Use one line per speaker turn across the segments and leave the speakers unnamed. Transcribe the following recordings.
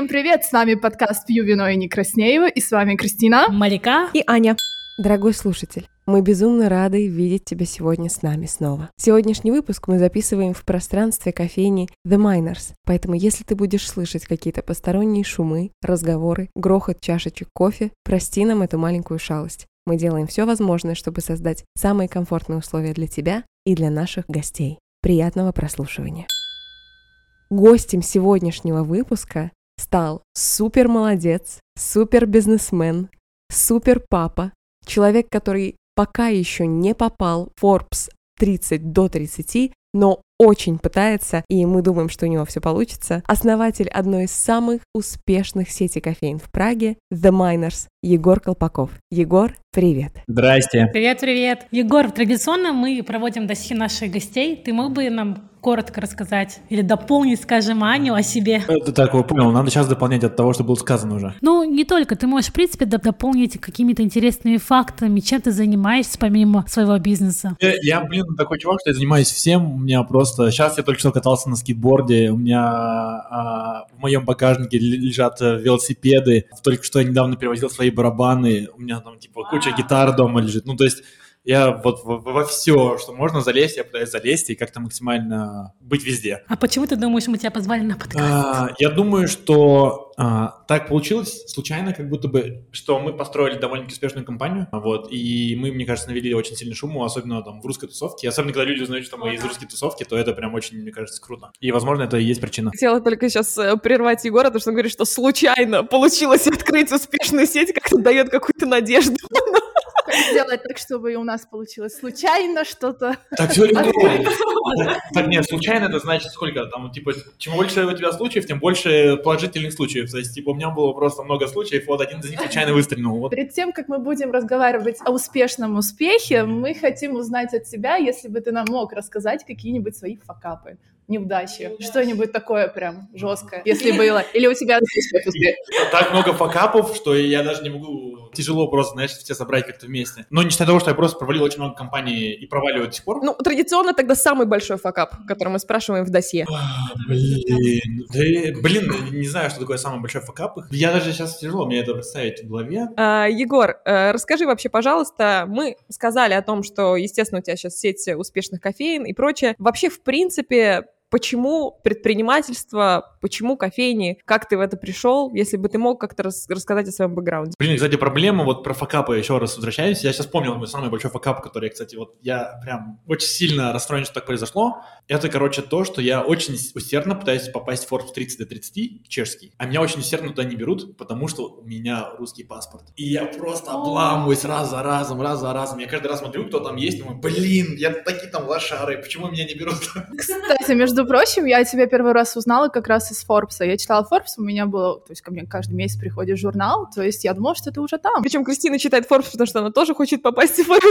Всем привет, с вами подкаст «Пью вино и не краснею», и с вами Кристина,
Марика
и Аня. Дорогой слушатель, мы безумно рады видеть тебя сегодня с нами снова. Сегодняшний выпуск мы записываем в пространстве кофейни The Miners, поэтому если ты будешь слышать какие-то посторонние шумы, разговоры, грохот чашечек кофе, прости нам эту маленькую шалость. Мы делаем все возможное, чтобы создать самые комфортные условия для тебя и для наших гостей. Приятного прослушивания. Гостем сегодняшнего выпуска стал супер молодец, супер бизнесмен, супер папа, человек, который пока еще не попал в Forbes 30 до 30, но очень пытается, и мы думаем, что у него все получится. Основатель одной из самых успешных сетей кофеин в Праге, The Miners, Егор Колпаков. Егор, привет.
Здрасте.
Привет-привет. Егор, традиционно мы проводим досье наших гостей. Ты мог бы нам коротко рассказать или дополнить, скажем, Аню о себе?
Это так, я понял. Надо сейчас дополнять от того, что было сказано уже.
Ну, не только. Ты можешь, в принципе, дополнить какими-то интересными фактами, чем ты занимаешься помимо своего бизнеса.
Я, я, блин, такой чувак, что я занимаюсь всем. У меня просто... Сейчас я только что катался на скейтборде. У меня а, в моем багажнике лежат э, велосипеды. Только что я недавно перевозил свои барабаны. У меня там, типа, куча гитар дома лежит. Ну, то есть я вот во, во все, что можно залезть, я пытаюсь залезть и как-то максимально быть везде.
А почему ты думаешь, мы тебя позвали на подкаст?
А, я думаю, что а, так получилось случайно, как будто бы, что мы построили довольно-таки успешную компанию, вот, и мы, мне кажется, навели очень сильный шуму, особенно там в русской тусовке. Особенно, когда люди узнают, что мы из русской тусовки, то это прям очень, мне кажется, круто. И, возможно, это и есть причина.
Хотела только сейчас э, прервать Егора, потому что он говорит, что случайно получилось открыть успешную сеть, как-то дает какую-то надежду.
Сделать так, чтобы у нас получилось случайно что-то.
Так все легко. Так, нет, случайно это значит сколько там, типа, чем больше у тебя случаев, тем больше положительных случаев. То есть, типа, у меня было просто много случаев, вот один из них случайно выстрелил. Вот.
Перед тем, как мы будем разговаривать о успешном успехе, мы хотим узнать от тебя, если бы ты нам мог рассказать какие-нибудь свои факапы неудачи, что-нибудь такое прям жесткое, если было. Или у тебя
Так много факапов, что я даже не могу... Тяжело просто, знаешь, все собрать как-то вместе. Но не считая того, что я просто провалил очень много компаний и проваливаю до сих пор.
Ну, традиционно тогда самый большой факап, который мы спрашиваем в досье.
А, блин, да, блин, не знаю, что такое самый большой факап. Я даже сейчас тяжело мне это представить в голове.
А, Егор, э, расскажи вообще, пожалуйста, мы сказали о том, что, естественно, у тебя сейчас сеть успешных кофеин и прочее. Вообще, в принципе, Почему предпринимательство, почему кофейни, как ты в это пришел, если бы ты мог как-то рас- рассказать о своем бэкграунде?
Блин, кстати, проблема, вот про факапы еще раз возвращаюсь, я сейчас вспомнил мой самый большой факап, который, кстати, вот я прям очень сильно расстроен, что так произошло. Это, короче, то, что я очень усердно пытаюсь попасть в Forbes 30 до 30, чешский, а меня очень усердно туда не берут, потому что у меня русский паспорт. И я просто обламываюсь раз за разом, раз за разом. Я каждый раз смотрю, кто там есть, думаю, блин, я такие там лошары, почему меня не берут?
Кстати, между между прочим, я тебя первый раз узнала как раз из Форбса. Я читала Форбс, у меня было, то есть ко мне каждый месяц приходит журнал, то есть я думала, что ты уже там.
Причем Кристина читает Форбс, потому что она тоже хочет попасть в Форбс.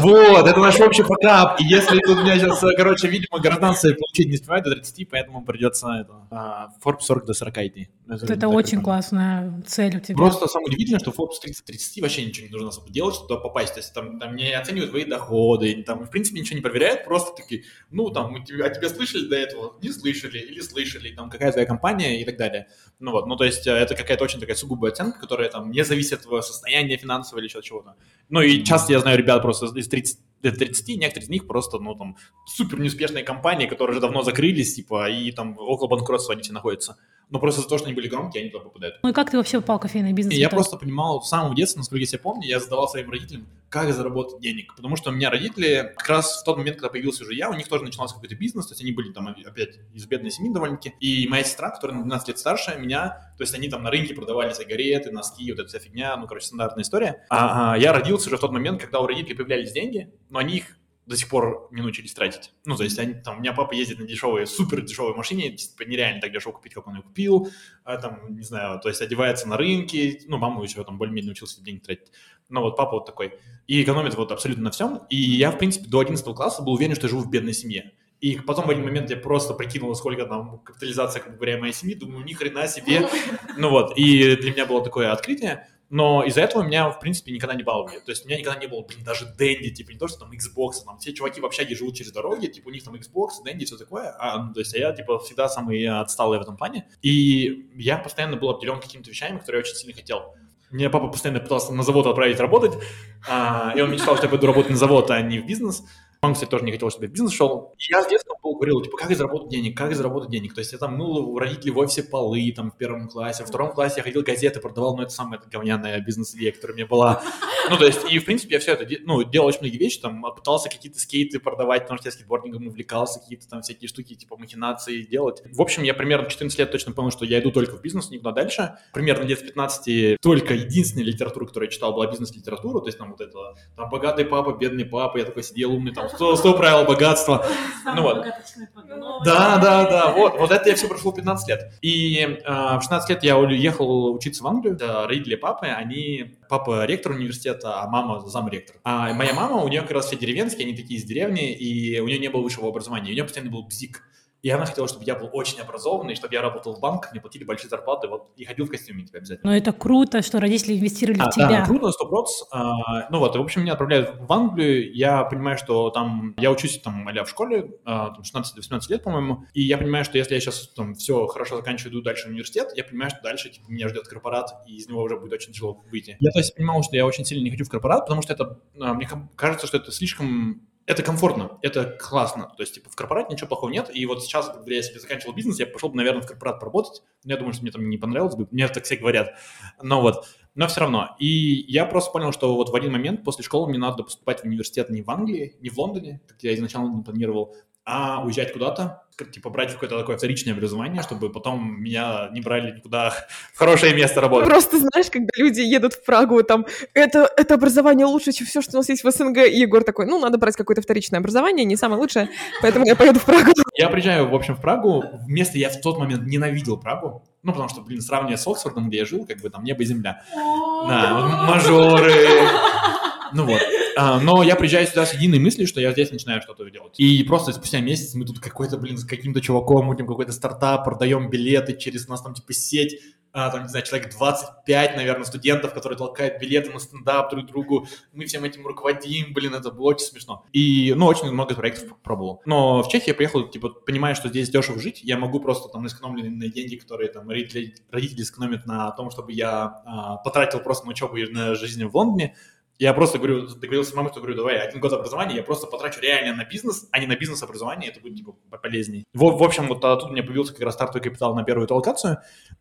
Вот, это наш общий факап. И если тут у меня сейчас, короче, видимо, гражданство получить не успевает до 30, поэтому придется это, Forbes 40 до 40 идти.
Это, очень классная цель у тебя.
Просто самое удивительное, что Forbes 30-30 вообще ничего не нужно особо делать, чтобы туда попасть. То есть там, там не оценивают твои доходы, там, в принципе, ничего не проверяют, просто такие, ну, там, мы тебе, о тебе слышали до этого, не слышали, или слышали, там, какая твоя компания и так далее. Ну вот, ну то есть э, это какая-то очень такая сугубая оценка, которая там не зависит от твоего состояния финансового или чего-то чего-то. Ну и часто я знаю ребят просто из 30 до 30, некоторые из них просто, ну, там, супер неуспешные компании, которые уже давно закрылись, типа, и там около банкротства они все находятся но просто за то, что они были громкие, они туда попадают.
Ну и как ты вообще попал в кофейный бизнес?
И я просто понимал с самого детства, насколько я себя помню, я задавал своим родителям, как заработать денег. Потому что у меня родители, как раз в тот момент, когда появился уже я, у них тоже начинался какой-то бизнес, то есть они были там опять из бедной семьи довольно-таки. И моя сестра, которая на 12 лет старше меня, то есть они там на рынке продавали сигареты, носки, вот эта вся фигня, ну, короче, стандартная история. А, а я родился уже в тот момент, когда у родителей появлялись деньги, но они их до сих пор не научились тратить. Ну, то есть, они, там, у меня папа ездит на дешевой, супер дешевой машине, типа, нереально так дешево купить, как он ее купил, а, там, не знаю, то есть, одевается на рынке, ну, маму еще там более-менее научился деньги тратить. Но вот папа вот такой. И экономит вот абсолютно на всем. И я, в принципе, до 11 класса был уверен, что я живу в бедной семье. И потом в один момент я просто прикинул, сколько там капитализация, как бы говоря, моей семьи, думаю, ни хрена себе. Ну вот, и для меня было такое открытие. Но из-за этого меня, в принципе, никогда не баловали. То есть у меня никогда не было, блин, даже Дэнди, типа, не то, что там Xbox, там все чуваки в общаге живут через дороги, типа, у них там Xbox, Дэнди, все такое. А, ну, то есть я, типа, всегда самый отсталый в этом плане. И я постоянно был обделен какими-то вещами, которые я очень сильно хотел. Меня папа постоянно пытался на завод отправить работать, а, и он мечтал, что я пойду работать на завод, а не в бизнес. Он, кстати, тоже не хотел, чтобы в бизнес шел. Я с детства говорил, типа, как заработать денег, как заработать денег. То есть я там мыл у родителей в офисе полы, там, в первом классе. Во втором классе я ходил газеты, продавал, но это самая говняная бизнес-идея, которая у меня была. Ну, то есть, и, в принципе, я все это, ну, делал очень многие вещи, там, пытался какие-то скейты продавать, потому что я скейтбордингом увлекался, какие-то там всякие штуки, типа, махинации делать. В общем, я примерно 14 лет точно понял, что я иду только в бизнес, никуда дальше. Примерно лет с 15 только единственная литература, которую я читал, была бизнес-литература, то есть там вот это, там, богатый папа, бедный папа, я такой сидел умный, там, 100, 100 правил богатства. Ну вот. Да, да, да, вот, вот это я все прошло 15 лет. И э, в 16 лет я уехал учиться в Англию. Да, родители папы, они, папа ректор университета, а мама замректор. А моя мама, у нее как раз все деревенские, они такие из деревни, и у нее не было высшего образования, у нее постоянно был бзик. И она хотела, чтобы я был очень образованный, чтобы я работал в банках, мне платили большие зарплаты, вот, и ходил в костюме тебе обязательно.
Но это круто, что родители инвестировали а, в тебя.
Да, круто, сто процентов. А, ну вот, в общем, меня отправляют в Англию, я понимаю, что там, я учусь там, а в школе, а, там, 16-18 лет, по-моему, и я понимаю, что если я сейчас там все хорошо заканчиваю, иду дальше в университет, я понимаю, что дальше, типа, меня ждет корпорат, и из него уже будет очень тяжело выйти. Я, то есть, понимал, что я очень сильно не хочу в корпорат, потому что это, а, мне кажется, что это слишком это комфортно, это классно. То есть, типа, в корпорате ничего плохого нет. И вот сейчас, когда я себе заканчивал бизнес, я пошел бы, наверное, в корпорат поработать. Но я думаю, что мне там не понравилось бы. Мне так все говорят. Но вот, но все равно. И я просто понял, что вот в один момент после школы мне надо поступать в университет не в Англии, не в Лондоне, как я изначально планировал, а уезжать куда-то, типа брать какое-то такое вторичное образование, чтобы потом меня не брали никуда в хорошее место работать.
Просто знаешь, когда люди едут в Прагу, там, это, это образование лучше, чем все, что у нас есть в СНГ, и Егор такой, ну, надо брать какое-то вторичное образование, не самое лучшее, поэтому я поеду в Прагу.
Я приезжаю, в общем, в Прагу, вместо я в тот момент ненавидел Прагу, ну, потому что, блин, сравнивая с Оксфордом, где я жил, как бы там небо и земля. Да, мажоры, ну вот. А, но я приезжаю сюда с единой мыслью, что я здесь начинаю что-то делать. И просто спустя месяц мы тут какой-то, блин, с каким-то чуваком, мутим какой-то стартап, продаем билеты через нас там типа сеть, а, там, не знаю, человек 25, наверное, студентов, которые толкают билеты на стендап друг другу. Мы всем этим руководим, блин, это было очень смешно. И, ну, очень много проектов пробовал. Но в Чехии я приехал, типа, понимая, что здесь дешево жить, я могу просто там сэкономленные деньги, которые там родители, родители сэкономят на том, чтобы я а, потратил просто на учебу и на жизнь в Лондоне, я просто говорю, договорился с мамой, что говорю, давай, один год образования я просто потрачу реально на бизнес, а не на бизнес-образование, это будет, типа, полезнее. В, в общем, вот тут у меня появился как раз стартовый капитал на первую эту локацию,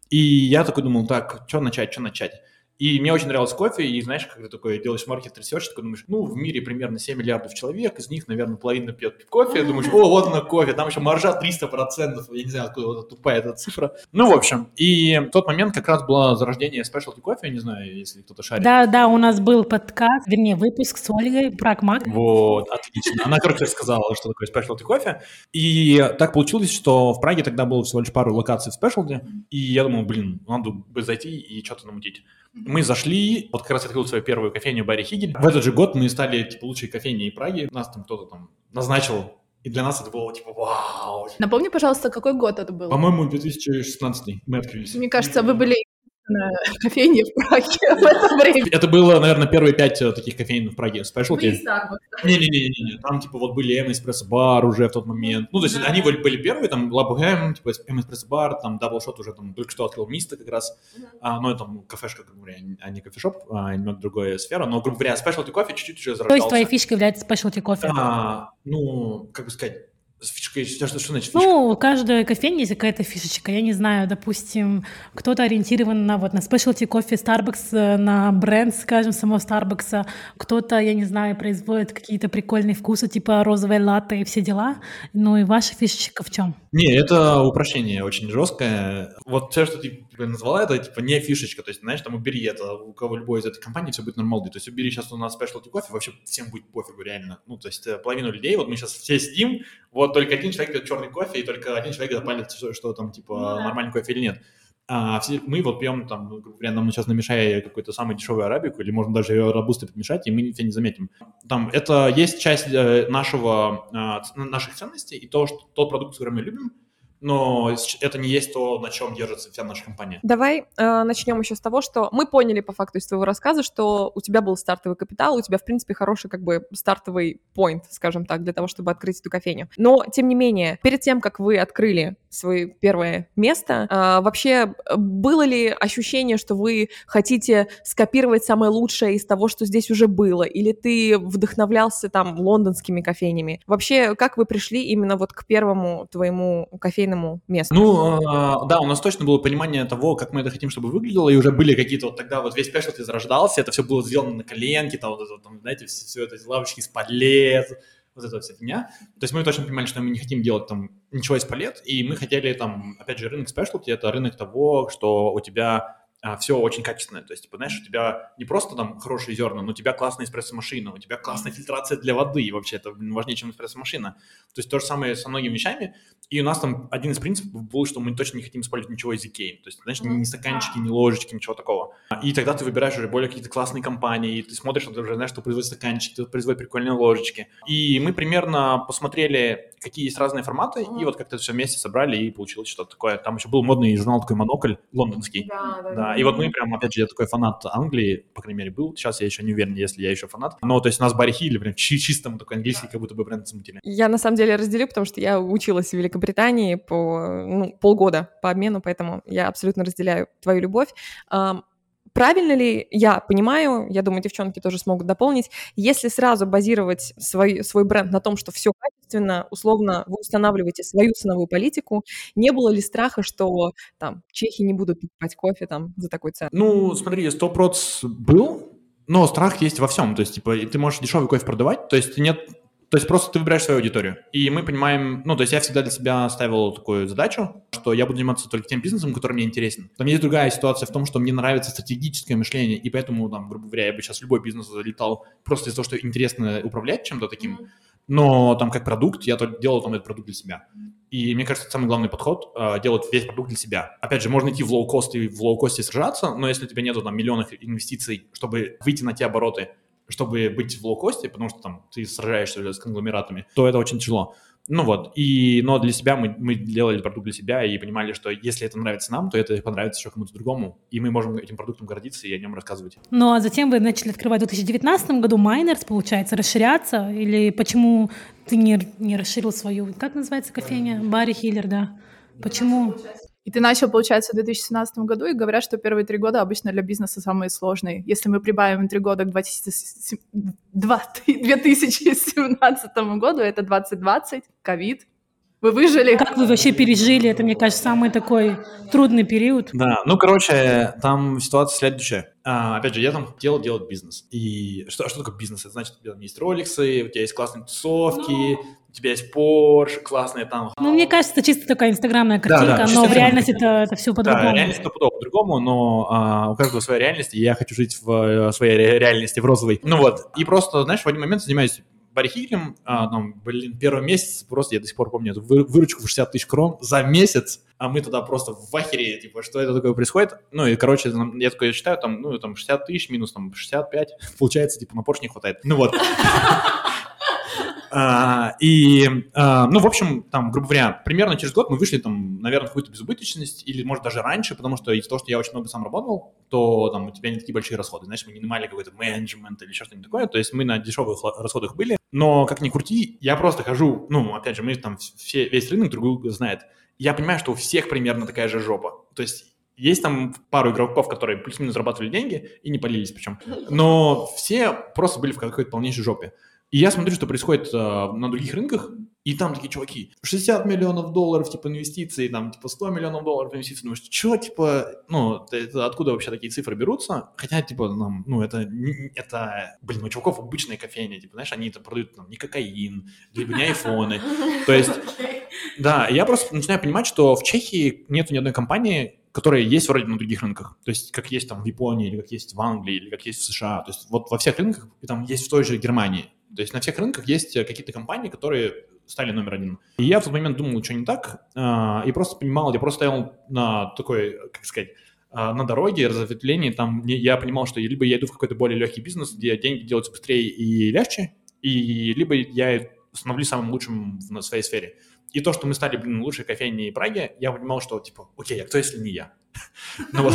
и я такой думал, так, что начать, что начать? И мне очень нравился кофе, и знаешь, когда такое делаешь market research, такой думаешь, ну, в мире примерно 7 миллиардов человек, из них, наверное, половина пьет кофе, думаешь, о, вот на кофе, там еще маржа 300%, я не знаю, откуда вот тупая эта цифра. Ну, в общем, и в тот момент как раз было зарождение specialty кофе, не знаю, если кто-то шарит.
Да, да, у нас был подкаст, вернее, выпуск с Ольгой Прагмат.
Вот, отлично. Она, короче, сказала, что такое specialty кофе, и так получилось, что в Праге тогда было всего лишь пару локаций в specialty, и я думал, блин, надо бы зайти и что-то намутить. Мы зашли, вот как раз открыл свою первую кофейню Барри Хигель. В этот же год мы стали типа лучшей кофейней Праги. Нас там кто-то там назначил и для нас это было типа вау.
Напомни, пожалуйста, какой год это был?
По-моему, 2016 мы открылись.
Мне кажется, вы были на кофейне в Праге в это время.
Это было, наверное, первые пять э, таких кофеин в Праге. Specialty. Не-не-не, там типа вот были M Espresso Bar уже в тот момент. Ну, то есть они были, были первые, там Lab M, типа M Espresso Bar, там Double Shot уже там только что открыл Миста как раз. А, ну, это там кафешка, грубо говоря, а не кофешоп, а немного другая сфера. Но, грубо говоря, Specialty кофе чуть-чуть уже зарождался.
То есть твоей фишкой является Specialty кофе?
А, ну, как бы сказать, Фишка, что, что значит
фишка? Ну, у каждой кофейни есть какая-то фишечка. Я не знаю, допустим, кто-то ориентирован на вот на specialty кофе Starbucks, э, на бренд, скажем, самого Starbucks. Кто-то, я не знаю, производит какие-то прикольные вкусы, типа розовое латте и все дела. Ну и ваша фишечка в чем?
Не, это упрощение очень жесткое. Вот все, что ты назвала, это типа не фишечка. То есть, знаешь, там убери это, у кого любой из этой компании все будет нормально. То есть убери сейчас у нас specialty кофе, вообще всем будет пофигу реально. Ну, то есть э, половину людей, вот мы сейчас все сидим, вот только один человек пьет черный кофе, и только один человек запалит, что, что там, типа, ну, да. нормальный кофе или нет. А мы вот пьем, там, грубо говоря, нам сейчас намешай какой-то самый дешевый арабику, или можно даже ее робусты подмешать, и мы все не заметим. Там, это есть часть э, нашего, э, наших ценностей, и то, что тот продукт, который мы любим, но это не есть то, на чем держится вся наша компания.
Давай э, начнем еще с того, что мы поняли по факту из твоего рассказа, что у тебя был стартовый капитал, у тебя, в принципе, хороший как бы стартовый point, скажем так, для того, чтобы открыть эту кофейню. Но, тем не менее, перед тем, как вы открыли свое первое место, э, вообще было ли ощущение, что вы хотите скопировать самое лучшее из того, что здесь уже было, или ты вдохновлялся там лондонскими кофейнями? Вообще, как вы пришли именно вот к первому твоему кофейному месту?
Ну, э, да, у нас точно было понимание того, как мы это хотим, чтобы выглядело, и уже были какие-то вот тогда вот весь спешлти зарождался, это все было сделано на коленке, там, вот там знаете, все, все это, лавочки из палет, вот эта вся фигня. То есть мы точно понимали, что мы не хотим делать там ничего из палет, и мы хотели там, опять же, рынок спешлти, это рынок того, что у тебя все очень качественное. То есть, типа, знаешь, у тебя не просто там хорошие зерна, но у тебя классная эспрессо-машина, у тебя классная фильтрация для воды, и вообще это важнее, чем эспрессо-машина. То есть то же самое со многими вещами. И у нас там один из принципов был, что мы точно не хотим использовать ничего из Икеи. То есть, знаешь, ни стаканчики, ни ложечки, ничего такого. И тогда ты выбираешь уже более какие-то классные компании, и ты смотришь, что ты уже знаешь, что производит стаканчики, кто производит прикольные ложечки. И мы примерно посмотрели, какие есть разные форматы, и вот как-то все вместе собрали, и получилось что-то такое. Там еще был модный журнал такой «Монокль» лондонский. Да, да, да. И вот мы прям, опять же, я такой фанат Англии, по крайней мере, был. Сейчас я еще не уверен, если я еще фанат. Но, то есть у нас Барри Хилли прям чисто мы такой английский, как будто бы бренд замутили.
Я, на самом деле, разделю, потому что я училась в Великобритании по ну, полгода по обмену, поэтому я абсолютно разделяю твою любовь. Правильно ли я понимаю, я думаю, девчонки тоже смогут дополнить, если сразу базировать свой, свой бренд на том, что все качественно, условно, вы устанавливаете свою ценовую политику, не было ли страха, что там чехи не будут покупать кофе там за такой цену?
Ну, смотри, 100% был, но страх есть во всем. То есть, типа, ты можешь дешевый кофе продавать, то есть нет то есть просто ты выбираешь свою аудиторию. И мы понимаем, ну, то есть я всегда для себя ставил такую задачу, что я буду заниматься только тем бизнесом, который мне интересен. Там есть другая ситуация в том, что мне нравится стратегическое мышление, и поэтому, там, грубо говоря, я бы сейчас любой бизнес залетал просто из-за того, что интересно управлять чем-то таким. Но там как продукт, я делал там этот продукт для себя. И мне кажется, это самый главный подход э, делать весь продукт для себя. Опять же, можно идти в лоу-кост и в low-cost'е сражаться, но если у тебя нету там миллионов инвестиций, чтобы выйти на те обороты, чтобы быть в лоукосте, потому что там ты сражаешься с конгломератами, то это очень тяжело. Ну вот, и, но для себя мы, мы делали продукт для себя и понимали, что если это нравится нам, то это понравится еще кому-то другому, и мы можем этим продуктом гордиться и о нем рассказывать.
Ну а затем вы начали открывать в 2019 году Майнерс, получается, расширяться, или почему ты не, не расширил свою, как называется кофейня? Барри Хиллер, да. Почему?
И ты начал, получается, в 2017 году, и говорят, что первые три года обычно для бизнеса самые сложные. Если мы прибавим три года к 2017 году, это 2020, ковид, вы выжили.
Как вы вообще пережили? Это, мне кажется, самый такой трудный период.
Да, ну, короче, там ситуация следующая. А, опять же, я там хотел делать бизнес. И что, что такое бизнес? Это значит, у тебя есть роликсы, у тебя есть классные тусовки, ну... у тебя есть Porsche, классные там...
Ну, мне кажется, это чисто такая инстаграмная картинка, да, да, но в реальности это, это все по-другому.
Да, реальность это по-другому, но а, у каждого своя реальность, и я хочу жить в, в своей реальности, в розовой. Ну вот, и просто, знаешь, в один момент занимаюсь Барихилем, а, там, блин, первый месяц, просто я до сих пор помню эту выручку в 60 тысяч крон за месяц, а мы туда просто в ахере, типа, что это такое происходит? Ну, и, короче, я такое считаю, там, ну, там, 60 тысяч минус, там, 65, получается, типа, на Porsche не хватает. Ну, вот. А, и, а, ну, в общем, там, грубо говоря, примерно через год мы вышли, там, наверное, в какую-то безубыточность, или, может, даже раньше, потому что из-за того, что я очень много сам работал, то там у тебя не такие большие расходы. Знаешь, мы не нанимали какой-то менеджмент или что-то такое, то есть мы на дешевых расходах были. Но, как ни крути, я просто хожу, ну, опять же, мы там все, весь рынок другую знает. Я понимаю, что у всех примерно такая же жопа. То есть есть там пару игроков, которые плюс-минус зарабатывали деньги и не полились причем. Но все просто были в какой-то полнейшей жопе. И я смотрю, что происходит э, на других рынках, и там такие чуваки, 60 миллионов долларов, типа, инвестиций, там, типа, 100 миллионов долларов инвестиций. Думаешь, что, типа, ну, это, откуда вообще такие цифры берутся? Хотя, типа, нам, ну, это, это, блин, у чуваков обычная кофейня, типа, знаешь, они это продают, там, не кокаин, либо не айфоны. То есть, да, я просто начинаю понимать, что в Чехии нету ни одной компании, которые есть вроде на других рынках. То есть, как есть там в Японии, или как есть в Англии, или как есть в США. То есть, вот во всех рынках, и там есть в той же Германии. То есть на всех рынках есть какие-то компании, которые стали номер один. И я в тот момент думал, что не так, а, и просто понимал, я просто стоял на такой, как сказать, а, на дороге, разветвлении, там я понимал, что либо я иду в какой-то более легкий бизнес, где деньги делаются быстрее и легче, и либо я становлюсь самым лучшим в своей сфере. И то, что мы стали, блин, лучшей кофейней Праги, я понимал, что, типа, окей, а кто, если не я? Ну вот,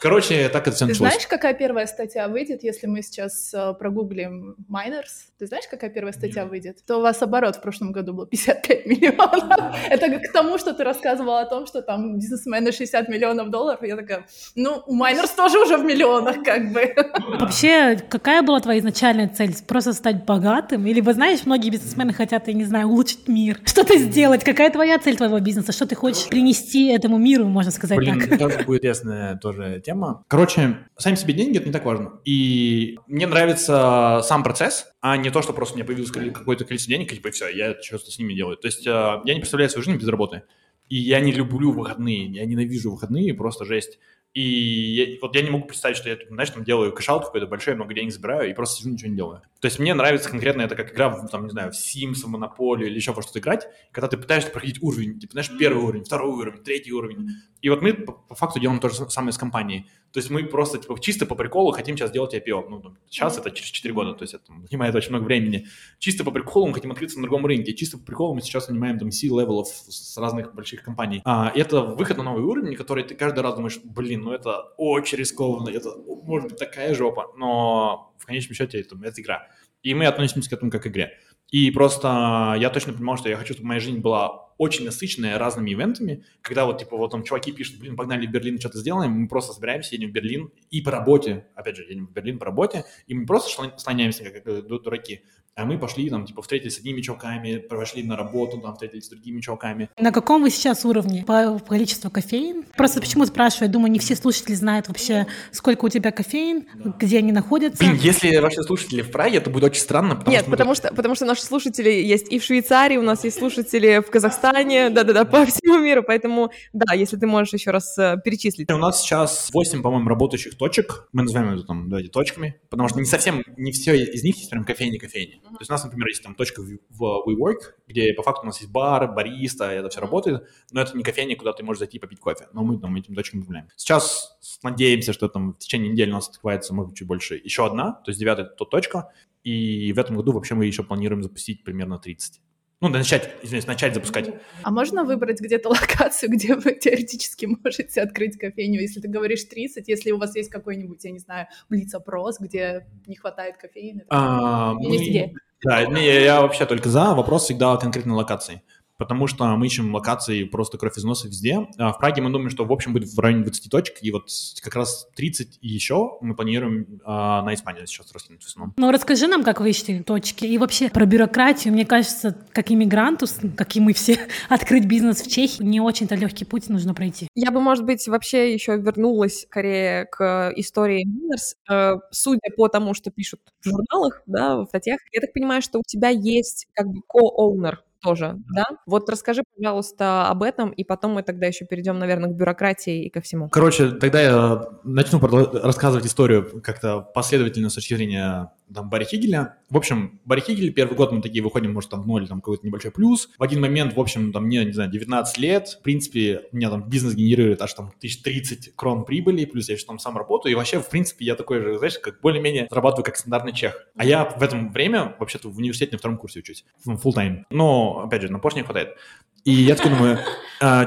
короче, так это все
Ты
началось.
знаешь, какая первая статья выйдет, если мы сейчас э, прогуглим Miners? Ты знаешь, какая первая статья
Нет.
выйдет? То у вас оборот в прошлом году был 55 миллионов. Это к тому, что ты рассказывал о том, что там бизнесмены 60 миллионов долларов. Я такая, ну, у Miners тоже уже в миллионах, как бы.
Вообще, какая была твоя изначальная цель? Просто стать богатым? Или, вы знаешь, многие бизнесмены хотят, я не знаю, улучшить мир, что-то сделать. Какая твоя цель твоего бизнеса? Что ты хочешь принести этому миру, можно сказать
Блин,
так?
Тоже будет интересная тоже тема. Короче, сами себе деньги это не так важно. И мне нравится сам процесс, а не то, что просто у меня появилось какое-то количество денег, и типа все, я что-то с ними делаю. То есть э, я не представляю свою жизнь без работы. И я не люблю выходные, я ненавижу выходные, просто жесть. И я- вот я не могу представить, что я, знаешь, там делаю cash out какой-то большой, много денег забираю и просто сижу, ничего не делаю. То есть мне нравится конкретно это как игра, в, там, не знаю, в Sims, в Монополию или еще во что-то играть, когда ты пытаешься проходить уровень, типа, знаешь, первый уровень, второй уровень, третий уровень. И вот мы по, по факту делаем то же самое с компанией. То есть мы просто, типа, чисто по приколу хотим сейчас делать IPO. Ну, сейчас это через 4 года, то есть это занимает очень много времени. Чисто по приколу мы хотим открыться на другом рынке. Чисто по приколу мы сейчас нанимаем там C-level ов с разных больших компаний. А, и это выход на новый уровень, который ты каждый раз думаешь, блин, ну это очень рискованно, это может быть такая жопа, но в конечном счете это, это игра. И мы относимся к этому как к игре. И просто я точно понимал, что я хочу, чтобы моя жизнь была очень насыщенная разными ивентами, когда вот, типа, вот там чуваки пишут, блин, погнали в Берлин, что-то сделаем, мы просто собираемся, едем в Берлин и по работе, опять же, едем в Берлин по работе, и мы просто слоняемся, как, как ду- дураки. А мы пошли, там, типа, встретились с одними чуваками, пошли на работу, там, встретились с другими чуваками.
На каком вы сейчас уровне по количеству кофеин? Просто почему спрашиваю, я думаю, не все слушатели знают вообще, сколько у тебя кофеин, где они находятся.
Если ваши слушатели в Праге, это будет очень странно, потому
Нет,
что
потому что, потому что наши слушатели есть и в Швейцарии, у нас есть слушатели в Казахстане, да-да-да, по всему миру, поэтому, да, если ты можешь еще раз э, перечислить.
У нас сейчас 8, по-моему, работающих точек. Мы называем это там, давайте, точками, потому что не совсем, не все из них есть прям кофейни-кофейни. То есть у нас, например, есть там точка в в WeWork, где по факту у нас есть бар, бариста, это все работает, но это не кофейня, куда ты можешь зайти и попить кофе. Но мы там этим точками управляем. Сейчас надеемся, что там в течение недели у нас открывается, может быть, чуть больше, еще одна, то есть девятая это точка, и в этом году вообще мы еще планируем запустить примерно 30. Ну, да, начать, извиняюсь, начать запускать.
А можно выбрать где-то локацию, где вы теоретически можете открыть кофейню, если ты говоришь 30, если у вас есть какой-нибудь, я не знаю, блиц-опрос, где не хватает кофеина?
А,
есть идея?
Да, не, я, я вообще только за. Вопрос всегда о конкретной локации. Потому что мы ищем локации просто кровь из носа везде. А в Праге мы думаем, что в общем будет в районе 20 точек, и вот как раз 30 и еще мы планируем а, на Испанию сейчас раскинуть в основном.
Ну, расскажи нам, как вы ищете точки. И вообще про бюрократию. Мне кажется, как иммигранту, как и мы все, открыть бизнес в Чехии не очень-то легкий путь нужно пройти.
Я бы, может быть, вообще еще вернулась скорее к истории Минерс. Э, Судя по тому, что пишут в журналах, да, в статьях, я так понимаю, что у тебя есть как бы ко-оунер тоже, да? Вот расскажи, пожалуйста, об этом, и потом мы тогда еще перейдем, наверное, к бюрократии и ко всему.
Короче, тогда я начну рассказывать историю как-то последовательно с точки зрения там, Барри Хигеля. В общем, Барри Хигель, первый год мы такие выходим, может, там в ноль, там какой-то небольшой плюс. В один момент, в общем, там мне, не знаю, 19 лет, в принципе, у меня там бизнес генерирует аж там 1030 крон прибыли, плюс я еще там сам работаю, и вообще, в принципе, я такой же, знаешь, как более-менее зарабатываю как стандартный чех. А я в этом время, вообще-то, в университете на втором курсе учусь, full time. Но, опять же, на не хватает. И я такой думаю,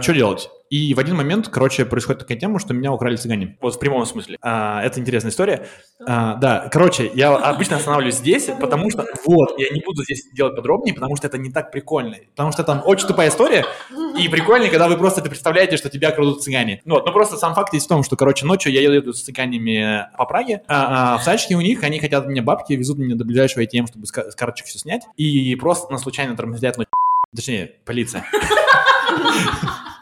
что делать? И в один момент, короче, происходит такая тема, что меня украли цыгане. Вот в прямом смысле. А, это интересная история. А, да, короче, я обычно останавливаюсь здесь, потому что... Вот, я не буду здесь делать подробнее, потому что это не так прикольно. Потому что там очень тупая история, и прикольнее, когда вы просто это представляете, что тебя крадут цыгане. Ну вот, но просто сам факт есть в том, что, короче, ночью я еду с цыганями по Праге, а, а в тачке у них, они хотят от меня бабки, везут меня до ближайшего ATM, чтобы с ка- с карточек все снять, и просто на случайно тормозят ночью. Точнее, полиция.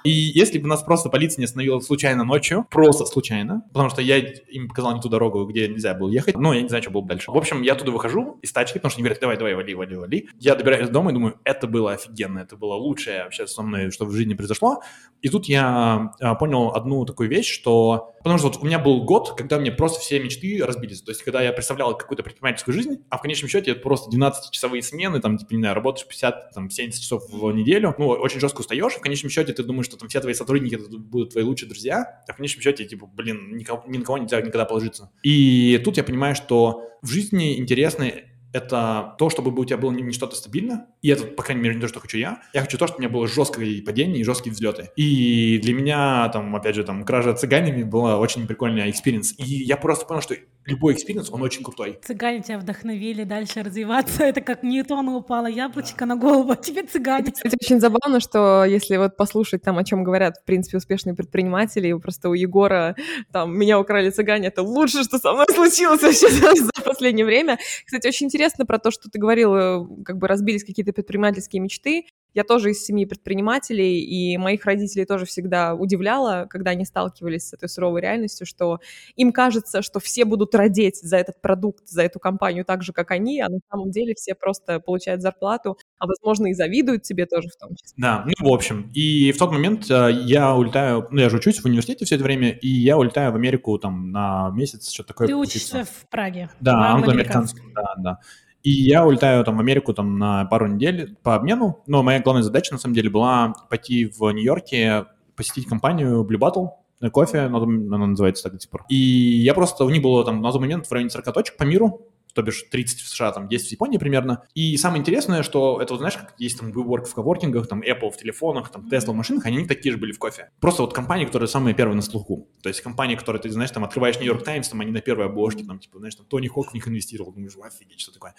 И если бы нас просто полиция не остановила случайно ночью, просто случайно, потому что я им показал не ту дорогу, где нельзя было ехать, ну, я не знаю, что было бы дальше. В общем, я туда выхожу из тачки, потому что они говорят, давай, давай, вали, вали, вали. Я добираюсь до дома и думаю, это было офигенно, это было лучшее вообще со мной, что в жизни произошло. И тут я а, понял одну такую вещь, что... Потому что вот у меня был год, когда мне просто все мечты разбились. То есть, когда я представлял какую-то предпринимательскую жизнь, а в конечном счете это просто 12-часовые смены, там, типа, не знаю, работаешь 50, там, 70 часов в неделю, ну, очень жестко устаешь, в конечном счете ты думаешь, что там все твои сотрудники будут твои лучшие друзья, а в конечном счете, типа, блин, никого, ни на кого нельзя никогда положиться. И тут я понимаю, что в жизни интересны это то, чтобы у тебя было не, не что-то стабильно, и это, по крайней мере, не то, что хочу я. Я хочу то, чтобы у меня было жесткое падение и жесткие взлеты. И для меня, там, опять же, там, кража цыганами была очень прикольный experience. И я просто понял, что любой experience, он очень крутой.
Цыгане тебя вдохновили дальше развиваться. Это как Ньютону упало яблочко на голову, а тебе цыгане.
Кстати, очень забавно, что если вот послушать там, о чем говорят, в принципе, успешные предприниматели, просто у Егора там «меня украли цыгане», это лучше, что со мной случилось вообще за последнее время. Кстати, очень интересно про то, что ты говорил, как бы разбились какие-то предпринимательские мечты. Я тоже из семьи предпринимателей, и моих родителей тоже всегда удивляло, когда они сталкивались с этой суровой реальностью, что им кажется, что все будут родить за этот продукт, за эту компанию так же, как они, а на самом деле все просто получают зарплату, а, возможно, и завидуют тебе тоже в том числе.
Да, ну, в общем, и в тот момент э, я улетаю, ну, я же учусь в университете все это время, и я улетаю в Америку там на месяц, что-то такое.
Ты учишься в Праге?
Да, англо-американский, да, да. И я улетаю там в Америку там на пару недель по обмену, но моя главная задача на самом деле была пойти в Нью-Йорке, посетить компанию Blue Bottle, э, кофе, она называется так до сих пор. И я просто, у них было там на тот момент в районе 40 точек по миру, то бишь 30 в США, там 10 в Японии примерно. И самое интересное, что это, вот, знаешь, как есть там WeWork в коворкингах, там Apple в телефонах, там Tesla в машинах, они такие же были в кофе. Просто вот компании, которые самые первые на слуху. То есть компании, которые, ты знаешь, там открываешь Нью-Йорк Таймс, там они на первой обложке, там, типа, знаешь, там Тони Хок в них инвестировал, думаешь, офигеть, что такое.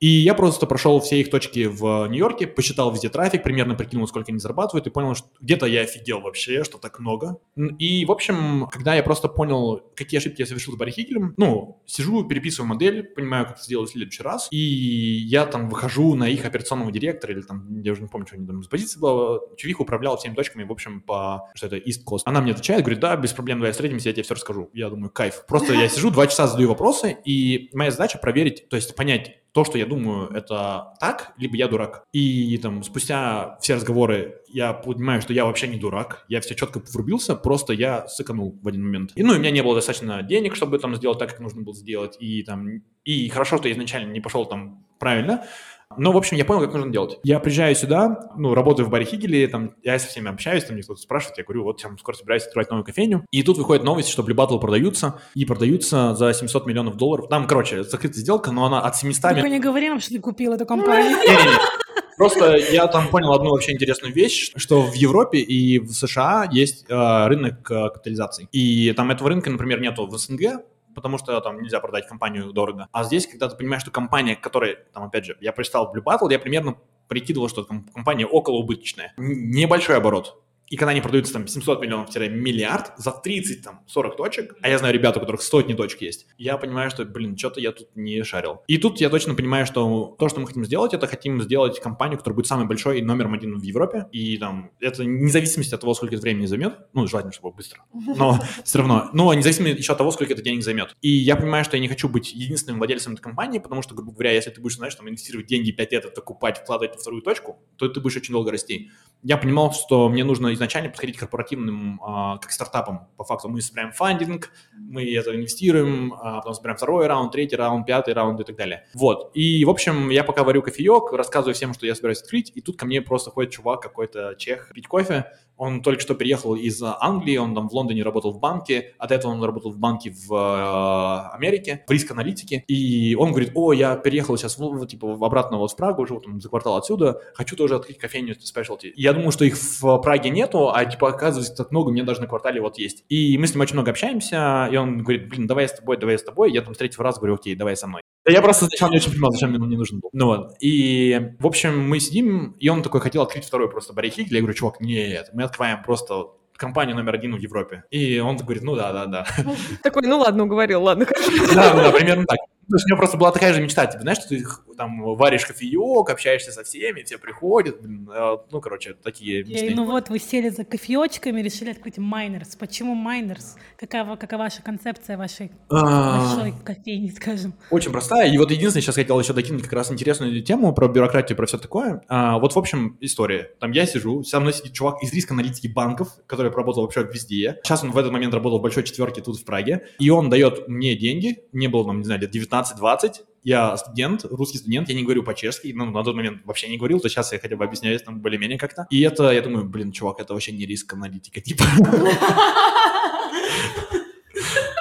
И я просто прошел все их точки в Нью-Йорке, посчитал везде трафик, примерно прикинул, сколько они зарабатывают, и понял, что где-то я офигел вообще, что так много. И, в общем, когда я просто понял, какие ошибки я совершил с Барри Хигелем, ну, сижу, переписываю модель, понимаю, как это сделать в следующий раз, и я там выхожу на их операционного директора, или там, я уже не помню, что они там с позиции была, Чувих управлял всеми точками, в общем, по, что это, East Coast. Она мне отвечает, говорит, да, без проблем, давай встретимся, я тебе все расскажу. Я думаю, кайф. Просто я сижу, два часа задаю вопросы, и моя задача проверить, то есть понять, то, что я думаю, это так, либо я дурак. И там спустя все разговоры я понимаю, что я вообще не дурак, я все четко врубился, просто я сэкономил в один момент. И, ну, у меня не было достаточно денег, чтобы там сделать так, как нужно было сделать, и там, и хорошо, что я изначально не пошел там правильно, но, в общем, я понял, как нужно делать. Я приезжаю сюда, ну, работаю в баре Хигеле, там, я со всеми общаюсь, там мне кто-то спрашивает, я говорю, вот, я скоро собираюсь открывать новую кофейню. И тут выходит новость, что Blue Bottle продаются, и продаются за 700 миллионов долларов. Там, короче, закрытая сделка, но она от 700...
Только не говори нам, что ты купил эту компанию.
Просто я там понял одну вообще интересную вещь, что в Европе и в США есть э, рынок э, капитализации. И там этого рынка, например, нету в СНГ, потому что там нельзя продать компанию дорого. А здесь, когда ты понимаешь, что компания, которая, там, опять же, я прочитал Blue Battle, я примерно прикидывал, что компания около убыточная. Небольшой оборот и когда они продаются там 700 миллионов-миллиард за 30, там, 40 точек, а я знаю ребят, у которых сотни точек есть, я понимаю, что, блин, что-то я тут не шарил. И тут я точно понимаю, что то, что мы хотим сделать, это хотим сделать компанию, которая будет самой большой и номером один в Европе, и там, это независимости от того, сколько это времени займет, ну, желательно, чтобы быстро, но все равно, но независимо еще от того, сколько это денег займет. И я понимаю, что я не хочу быть единственным владельцем этой компании, потому что, грубо говоря, если ты будешь, знаешь, там, инвестировать деньги 5 лет, это покупать, вкладывать в вторую точку, то ты будешь очень долго расти. Я понимал, что мне нужно изначально подходить к корпоративным, а, как стартапам. По факту мы собираем фандинг, мы это инвестируем, а потом собираем второй раунд, третий раунд, пятый раунд и так далее. Вот. И, в общем, я пока варю кофеек, рассказываю всем, что я собираюсь открыть, и тут ко мне просто ходит чувак какой-то чех пить кофе, он только что переехал из Англии, он там в Лондоне работал в банке, до этого он работал в банке в э, Америке, в риск-аналитике, и он говорит, о, я переехал сейчас в, типа, обратно вот в Прагу, живу там за квартал отсюда, хочу тоже открыть кофейню спешлти. Я думаю, что их в Праге нету, а типа оказывается так много, мне даже на квартале вот есть. И мы с ним очень много общаемся, и он говорит, блин, давай я с тобой, давай я с тобой. Я там с третьего раза говорю, окей, давай со мной. Я просто сначала не очень понимал, зачем ему не нужен был. Ну вот. И, в общем, мы сидим, и он такой хотел открыть второй просто барихик. Я говорю, чувак, нет, мы открываем просто компанию номер один в Европе. И он говорит, ну да, да, да.
Такой, ну ладно, уговорил, ладно.
Да, да, примерно так. У меня просто была такая же мечта, типа, знаешь, что ты там варишь кофеек, общаешься со всеми, все приходят, блин, э, ну, короче, такие
мечты. И, ну вот, вы сели за кофеечками, решили открыть майнерс. Почему майнерс? Какова, какова ваша концепция вашей а. большой кофейни, скажем?
Очень простая. И вот единственное, сейчас хотел еще докинуть как раз интересную тему про бюрократию, про все такое. А, вот, в общем, история. Там я сижу, со мной сидит чувак из риска аналитики банков, который работал вообще везде. Сейчас он в этот момент работал в большой четверке тут в Праге. И он дает мне деньги, мне было, там, не знаю, лет 19 19-20, я студент, русский студент, я не говорю по-чешски, ну, на тот момент вообще не говорил, то сейчас я хотя бы объясняюсь там более-менее как-то. И это, я думаю, блин, чувак, это вообще не риск аналитика, типа.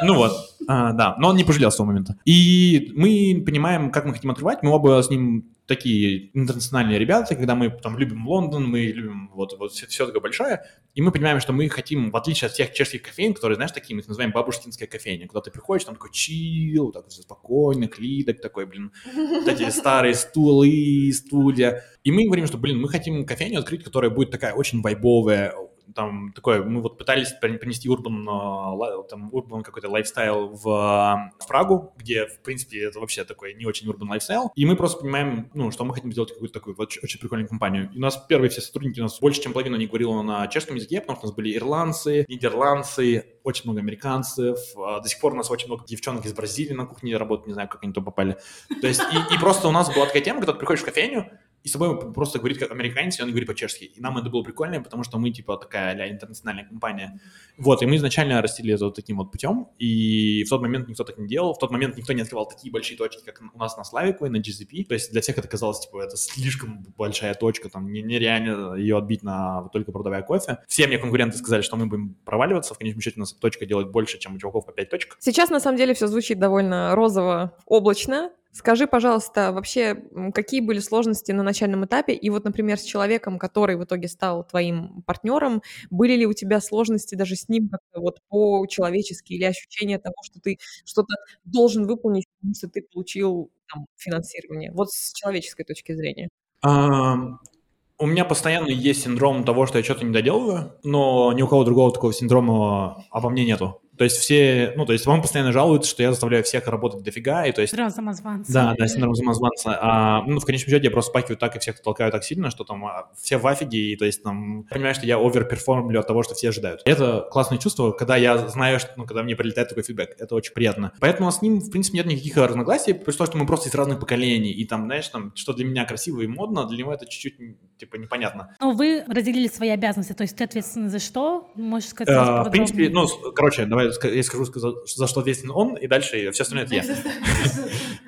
Ну вот. А, да, но он не пожалел с того момента. И мы понимаем, как мы хотим открывать. Мы оба с ним такие интернациональные ребята, когда мы там любим Лондон, мы любим вот, вот все, все такое большое, и мы понимаем, что мы хотим, в отличие от всех чешских кофеин, которые, знаешь, такие, мы их называем бабушкинская кофейня, куда ты приходишь, там такой чил, так все спокойно, клидок такой, блин, вот эти старые стулы, стулья. И мы говорим, что, блин, мы хотим кофейню открыть, которая будет такая очень вайбовая, там такое, мы вот пытались принести urban, там, urban какой-то lifestyle в, в Прагу, где, в принципе, это вообще такой не очень urban lifestyle, и мы просто понимаем, ну, что мы хотим сделать какую-то такую очень, очень прикольную компанию. И у нас первые все сотрудники, у нас больше, чем половина не говорила на чешском языке, потому что у нас были ирландцы, нидерландцы, очень много американцев, а, до сих пор у нас очень много девчонок из Бразилии на кухне работают, не знаю, как они туда попали. То есть, и, и просто у нас была такая тема, когда ты приходишь в кофейню, и с тобой просто говорит как американец, и он говорит по-чешски. И нам это было прикольно, потому что мы, типа, такая а интернациональная компания. Вот, и мы изначально растили это вот таким вот путем, и в тот момент никто так не делал, в тот момент никто не открывал такие большие точки, как у нас на Славику и на GZP. То есть для всех это казалось, типа, это слишком большая точка, там, нереально ее отбить на только продавая кофе. Все мне конкуренты сказали, что мы будем проваливаться, в конечном счете у нас точка делает больше, чем у чуваков по 5 точек.
Сейчас, на самом деле, все звучит довольно розово, облачно, Скажи, пожалуйста, вообще, какие были сложности на начальном этапе? И вот, например, с человеком, который в итоге стал твоим партнером, были ли у тебя сложности даже с ним как-то вот по-человечески или ощущение того, что ты что-то должен выполнить, потому что ты получил там, финансирование? Вот с человеческой точки зрения.
Um, у меня постоянно есть синдром того, что я что-то не доделываю, но ни у кого другого такого синдрома обо мне нету. То есть все, ну, то есть вам постоянно жалуются, что я заставляю всех работать дофига, и то есть...
Синдром самозванца.
Да, да, синдром самозванца. А, ну, в конечном счете я просто спакиваю так и всех толкаю так сильно, что там а, все в афиге, и то есть там понимаю, что я оверперформлю от того, что все ожидают. Это классное чувство, когда я знаю, что, ну, когда мне прилетает такой фидбэк, это очень приятно. Поэтому с ним, в принципе, нет никаких разногласий, при том, что мы просто из разных поколений, и там, знаешь, там, что для меня красиво и модно, для него это чуть-чуть, типа, непонятно.
Ну, вы разделили свои обязанности, то есть ты ответственный за что? Можешь сказать?
А, в принципе, ну, короче, давай я скажу, за что ответственен он, и дальше все остальное это я.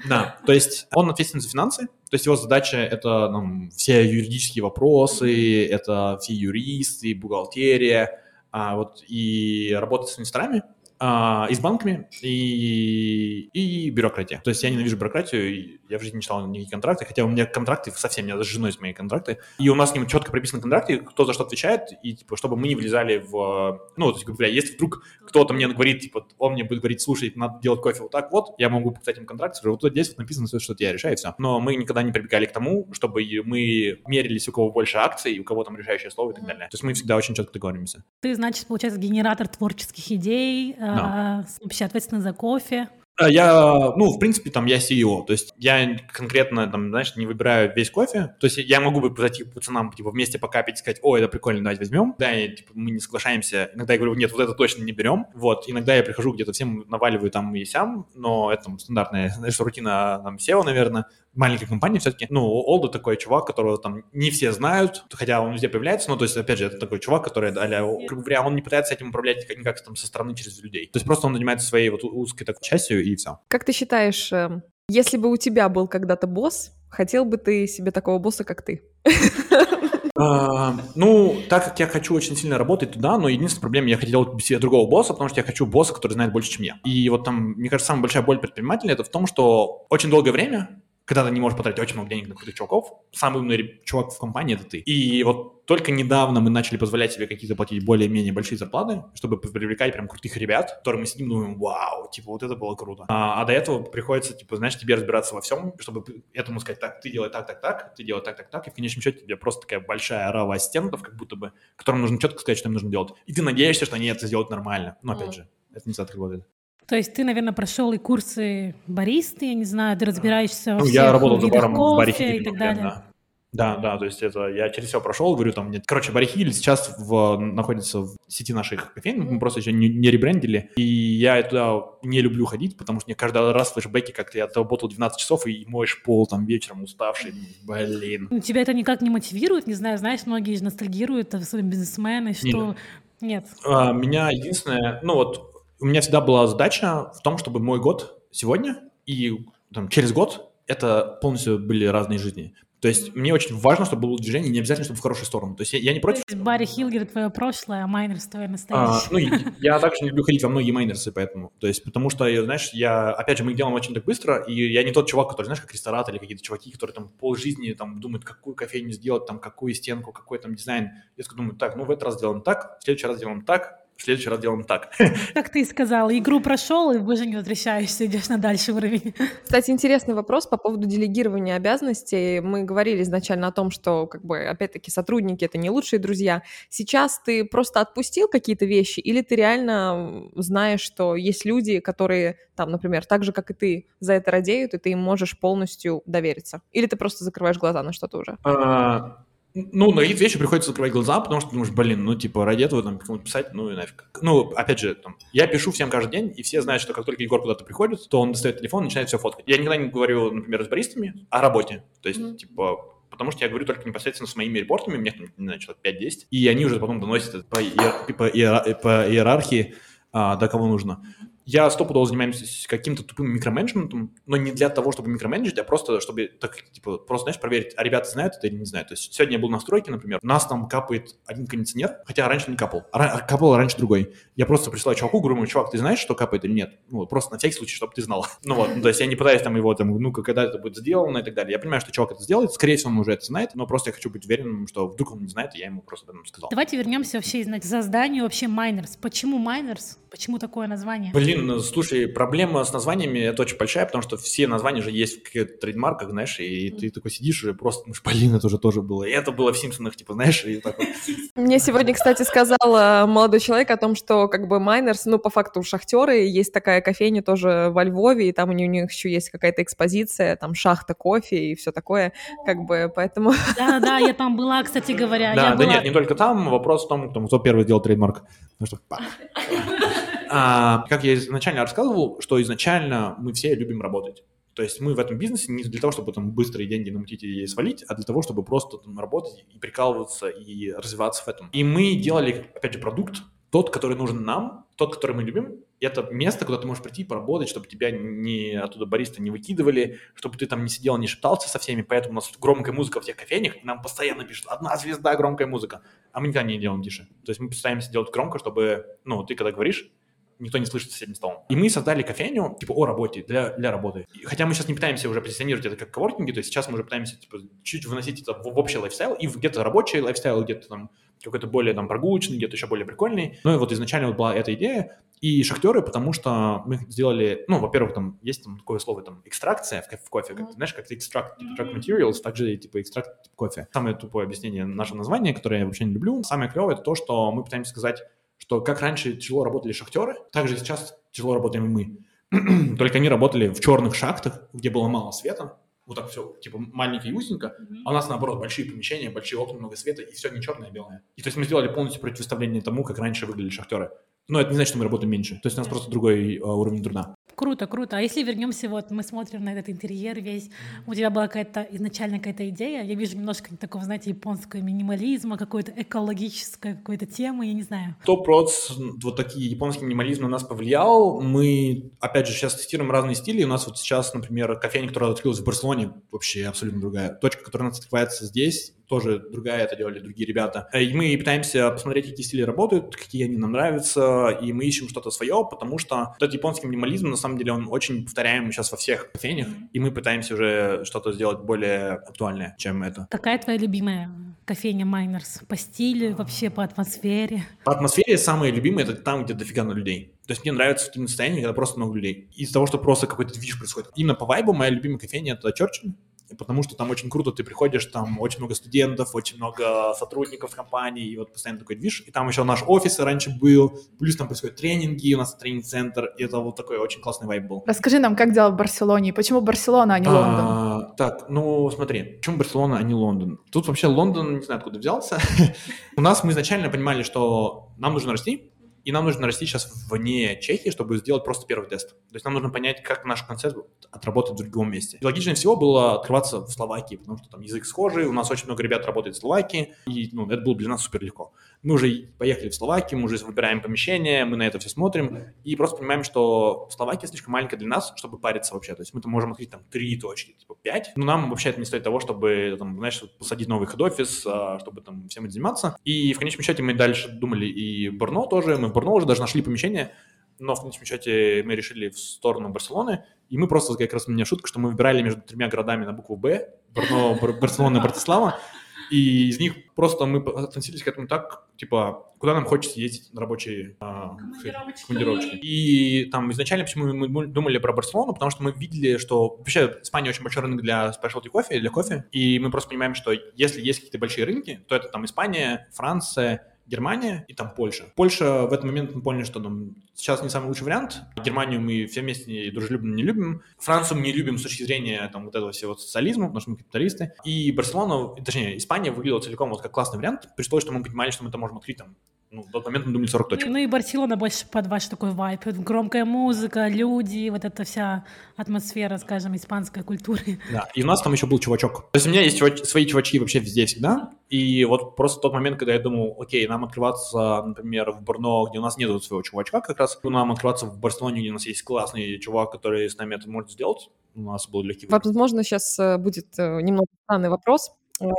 Да, то есть он ответственен за финансы, то есть его задача это ну, все юридические вопросы, это все юристы, бухгалтерия, а, вот, и работать с инвесторами, а, и с банками, и, и бюрократия. То есть я ненавижу бюрократию, я в жизни не читал никакие контракты, хотя у меня контракты совсем, у меня даже с женой с мои контракты, и у нас с ним четко прописаны контракты, кто за что отвечает, и типа, чтобы мы не влезали в... Ну, то есть, говоря, если вдруг кто-то мне говорит, типа, он мне будет говорить, слушай, надо делать кофе вот так вот, я могу подписать им контракт, скажу, вот здесь вот написано все, что я решаю, и все. Но мы никогда не прибегали к тому, чтобы мы мерились, у кого больше акций, у кого там решающее слово и так далее. То есть мы всегда очень четко договоримся.
Ты, значит, получается, генератор творческих идей, э, вообще ответственный за кофе.
А я, ну, в принципе, там, я CEO, то есть я конкретно, там, знаешь, не выбираю весь кофе, то есть я могу бы зайти к пацанам, типа, вместе покапить сказать, о, это прикольно, давайте возьмем, да, и, типа, мы не соглашаемся, иногда я говорю, нет, вот это точно не берем, вот, иногда я прихожу где-то всем наваливаю там и сям, но это там стандартная, знаешь, рутина там SEO, наверное, маленькой компании все-таки, ну, Олда такой чувак, которого там не все знают, хотя он везде появляется, ну, то есть, опять же, это такой чувак, который, а грубо говоря, он не пытается этим управлять никак там со стороны через людей. То есть просто он занимается своей вот узкой такой частью и все.
Как ты считаешь, эм, если бы у тебя был когда-то босс, хотел бы ты себе такого босса, как ты?
А, ну, так как я хочу очень сильно работать туда, но единственная проблема, я хотел себе другого босса, потому что я хочу босса, который знает больше, чем я. И вот там, мне кажется, самая большая боль предпринимателя это в том, что очень долгое время когда ты не можешь потратить очень много денег на крутых чуваков, самый умный чувак в компании — это ты. И вот только недавно мы начали позволять себе какие-то платить более-менее большие зарплаты, чтобы привлекать прям крутых ребят, которые мы сидим думаем, вау, типа, вот это было круто. А, а до этого приходится, типа, знаешь, тебе разбираться во всем, чтобы этому сказать, так, ты делай так, так, так, ты делай так, так, так, и в конечном счете тебе просто такая большая рава ассистентов, как будто бы, которым нужно четко сказать, что им нужно делать. И ты надеешься, что они это сделают нормально. Но, опять же, это не всегда так работает.
То есть ты, наверное, прошел и курсы баристы, я не знаю, ты разбираешься
ну,
во
я работал за баром
в
барихе
и так далее. Да.
Да, да, то есть это я через все прошел, говорю, там нет. Короче, Барихиль сейчас в, находится в сети наших кофеин, мы просто еще не, не ребрендили, и я туда не люблю ходить, потому что мне каждый раз флешбеки как-то я отработал 12 часов и моешь пол там вечером уставший, блин.
Ну, тебя это никак не мотивирует, не знаю, знаешь, многие же ностальгируют, особенно бизнесмены, что... Нет. Нет.
А, меня единственное, ну вот у меня всегда была задача в том, чтобы мой год сегодня и там, через год это полностью были разные жизни. То есть мне очень важно, чтобы было движение, не обязательно, чтобы в хорошую сторону. То есть я, я не против...
Барри Хилгер твое прошлое, а Майнерс твое
А,
настоящее.
ну, и я также не люблю ходить во многие майнерсы, поэтому. То есть, потому что, знаешь, я, опять же, мы делаем очень так быстро, и я не тот чувак, который, знаешь, как ресторатор или какие-то чуваки, которые там полжизни там думают, какую кофейню сделать, там, какую стенку, какой там дизайн. Я думаю, так, ну, в этот раз сделаем так, в следующий раз сделаем так, в следующий раз делаем так.
Как ты и сказал, игру прошел, и уже не возвращаешься, идешь на дальший уровень.
Кстати, интересный вопрос по поводу делегирования обязанностей. Мы говорили изначально о том, что, как бы, опять-таки, сотрудники — это не лучшие друзья. Сейчас ты просто отпустил какие-то вещи, или ты реально знаешь, что есть люди, которые, там, например, так же, как и ты, за это радеют, и ты им можешь полностью довериться? Или ты просто закрываешь глаза на что-то уже?
А, Ну, на какие-то вещи приходится закрывать глаза, потому что думаешь, блин, ну, типа, ради этого там кому-то писать, ну, и нафиг. Ну, опять же, там, я пишу всем каждый день, и все знают, что как только Егор куда-то приходит, то он достает телефон и начинает все фоткать. Я никогда не говорю, например, с баристами о работе. То есть,
Мгм.
типа, потому что я говорю только непосредственно с моими репортами, меня там, не знаю, человек 5-10, и они уже потом доносят это по, иер- по иера- по иерархии а, до кого нужно. Я стопудово занимаюсь каким-то тупым микроменеджментом, но не для того, чтобы микроменеджить, а просто, чтобы, так, типа, просто, знаешь, проверить, а ребята знают это или не знают. То есть сегодня я был на стройке, например, у нас там капает один кондиционер, хотя раньше не капал, а ра- капал раньше другой. Я просто присылаю чуваку, говорю, ему, чувак, ты знаешь, что капает или нет? Ну, просто на всякий случай, чтобы ты знал. Ну вот, ну, то есть я не пытаюсь там его, там, ну, когда это будет сделано и так далее. Я понимаю, что чувак это сделает, скорее всего, он уже это знает, но просто я хочу быть уверенным, что вдруг он не знает, и я ему просто сказал.
Давайте вернемся вообще знаете, к созданию вообще Майнерс. Почему Майнерс? Почему такое название?
Блин, ну, слушай, проблема с названиями это очень большая, потому что все названия же есть в каких-то трейдмарках, знаешь, и ты такой сидишь и просто думаешь, блин, это уже тоже было. И это было в Симпсонах, типа, знаешь, и так вот.
Мне сегодня, кстати, сказал э, молодой человек о том, что как бы Майнерс, ну, по факту шахтеры, есть такая кофейня тоже во Львове, и там у них, еще есть какая-то экспозиция, там шахта кофе и все такое, как бы, поэтому...
Да-да, я там была, кстати говоря.
Да, да
была...
нет, не только там, вопрос в том, кто, первый сделал трейдмарк. Ну что, как я изначально рассказывал, что изначально мы все любим работать. То есть мы в этом бизнесе не для того, чтобы там быстрые деньги намутить и свалить, а для того, чтобы просто там работать и прикалываться и развиваться в этом. И мы делали, опять же, продукт, тот, который нужен нам, тот, который мы любим, это место, куда ты можешь прийти и поработать, чтобы тебя не оттуда бариста не выкидывали, чтобы ты там не сидел, не шептался со всеми, поэтому у нас громкая музыка в всех кофейнях, нам постоянно пишут, одна звезда, громкая музыка, а мы никогда не делаем тише. То есть мы постараемся делать громко, чтобы, ну, ты когда говоришь, никто не слышит соседним столом. И мы создали кофейню, типа, о работе, для, для работы. И Хотя мы сейчас не пытаемся уже позиционировать это как коворкинги, то есть сейчас мы уже пытаемся, типа, чуть выносить это в, в общий lifestyle, и где-то рабочий lifestyle, где-то там какой-то более там прогулочный, где-то еще более прикольный. Ну и вот изначально вот была эта идея, и шахтеры, потому что мы сделали, ну, во-первых, там есть там такое слово, там, экстракция в, ко- в кофе, как, знаешь, как экстракт, extract materials, также, типа, экстракт кофе. Самое тупое объяснение нашего названия, которое я вообще не люблю, самое клевое, это то, что мы пытаемся сказать, что как раньше тяжело работали шахтеры, так же сейчас тяжело работаем и мы. Только они работали в черных шахтах, где было мало света, вот так все, типа, маленько и узенько, а у нас, наоборот, большие помещения, большие окна, много света, и все не черное, а белое. И то есть мы сделали полностью противоставление тому, как раньше выглядели шахтеры. Но это не значит, что мы работаем меньше. То есть у нас просто другой э, уровень труда.
Круто, круто. А если вернемся, вот мы смотрим на этот интерьер весь, у тебя была какая-то изначально какая-то идея, я вижу немножко такого, знаете, японского минимализма, какой-то экологической какой-то темы, я не знаю.
Топ Продс, вот такие японский минимализм на нас повлиял. Мы, опять же, сейчас тестируем разные стили. У нас вот сейчас, например, кофейня, которая открылась в Барселоне, вообще абсолютно другая. Точка, которая у нас открывается здесь, тоже другая, это делали другие ребята. И мы пытаемся посмотреть, какие стили работают, какие они нам нравятся, и мы ищем что-то свое, потому что этот японский минимализм, на самом деле, он очень повторяемый сейчас во всех кофейнях, и мы пытаемся уже что-то сделать более актуальное, чем это.
Какая твоя любимая кофейня Майнерс? По стилю, вообще по атмосфере?
По атмосфере самые любимые это там, где дофига на людей. То есть мне нравится именно состояние, когда просто много людей. Из-за того, что просто какой-то движ происходит. Именно по вайбу моя любимая кофейня это Черчилль. Потому что там очень круто, ты приходишь, там очень много студентов, очень много сотрудников компании, и вот постоянно такой движ. И там еще наш офис раньше был, плюс там происходят тренинги, у нас тренинг-центр, и это вот такой очень классный вайб был.
Расскажи нам, как дела в Барселоне, и почему Барселона, а не Лондон?
А, так, ну смотри, почему Барселона, а не Лондон? Тут вообще Лондон, не знаю, откуда взялся. У нас мы изначально понимали, что нам нужно расти, и нам нужно расти сейчас вне Чехии, чтобы сделать просто первый тест. То есть нам нужно понять, как наш концепт отработает в другом месте. И логичнее всего было открываться в Словакии, потому что там язык схожий, у нас очень много ребят работает в Словакии, и ну, это было для нас супер легко. Мы уже поехали в Словакию, мы уже выбираем помещение, мы на это все смотрим, и просто понимаем, что Словакия слишком маленькая для нас, чтобы париться вообще. То есть мы там можем открыть там три точки, типа пять, но нам вообще это не стоит того, чтобы, там, знаешь, посадить новый хед-офис, а, чтобы там всем этим заниматься. И в конечном счете мы дальше думали и Брно тоже, мы в Брно уже даже нашли помещение, но в конечном счете мы решили в сторону Барселоны, и мы просто, как раз у меня шутка, что мы выбирали между тремя городами на букву «Б», Брно, Барселона и Братислава, и из них просто мы относились к этому так, типа, куда нам хочется ездить на рабочие а, командировочки. командировочки. И там изначально почему мы думали про Барселону, потому что мы видели, что вообще Испания очень большой рынок для specialty кофе, для кофе, и мы просто понимаем, что если есть какие-то большие рынки, то это там Испания, Франция, Германия и там Польша. Польша в этот момент мы поняли, что там сейчас не самый лучший вариант. Германию мы все вместе дружелюбно не любим. Францию мы не любим с точки зрения там вот этого всего социализма, потому что мы капиталисты. И Барселона, точнее, Испания выглядела целиком вот как классный вариант, при том, что мы понимали, что мы это можем открыть там ну, в тот момент мы думали 40 точек.
Ну и Барселона больше под ваш такой вайп. Громкая музыка, люди, вот эта вся атмосфера, скажем, испанской культуры.
Да, и у нас там еще был чувачок. То есть у меня есть чувач... свои чувачки вообще везде всегда. И вот просто тот момент, когда я думал, окей, нам открываться, например, в Брно, где у нас нет своего чувачка как раз, нам открываться в Барселоне, где у нас есть классный чувак, который с нами это может сделать, у нас был легкий
выбор. Возможно, сейчас э, будет э, немного странный вопрос,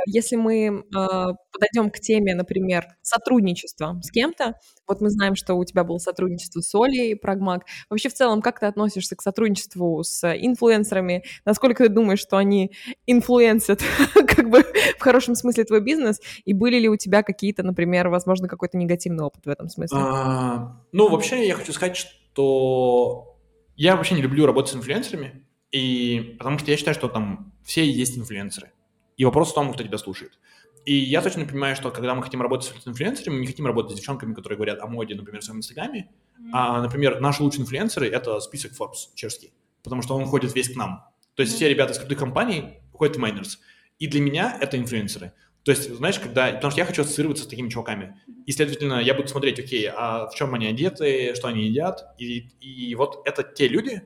если мы э, подойдем к теме, например, сотрудничества с кем-то, вот мы знаем, что у тебя было сотрудничество с Олей, Прагмак. Вообще в целом, как ты относишься к сотрудничеству с инфлюенсерами? Насколько ты думаешь, что они инфлюенсят как бы в хорошем смысле твой бизнес? И были ли у тебя какие-то, например, возможно, какой-то негативный опыт в этом смысле? А,
ну, вообще я хочу сказать, что я вообще не люблю работать с инфлюенсерами, и потому что я считаю, что там все есть инфлюенсеры. И вопрос в том, кто тебя слушает. И я точно понимаю, что когда мы хотим работать с инфлюенсерами, мы не хотим работать с девчонками, которые говорят о моде, например, в своем инстаграме. Mm-hmm. А, например, наши лучшие инфлюенсеры — это список Forbes чешский, потому что он ходит весь к нам. То есть mm-hmm. все ребята из крутых компаний ходят в майнерс. И для меня это инфлюенсеры. То есть, знаешь, когда... Потому что я хочу ассоциироваться с такими чуваками. И, следовательно, я буду смотреть, окей, а в чем они одеты, что они едят. И, и вот это те люди,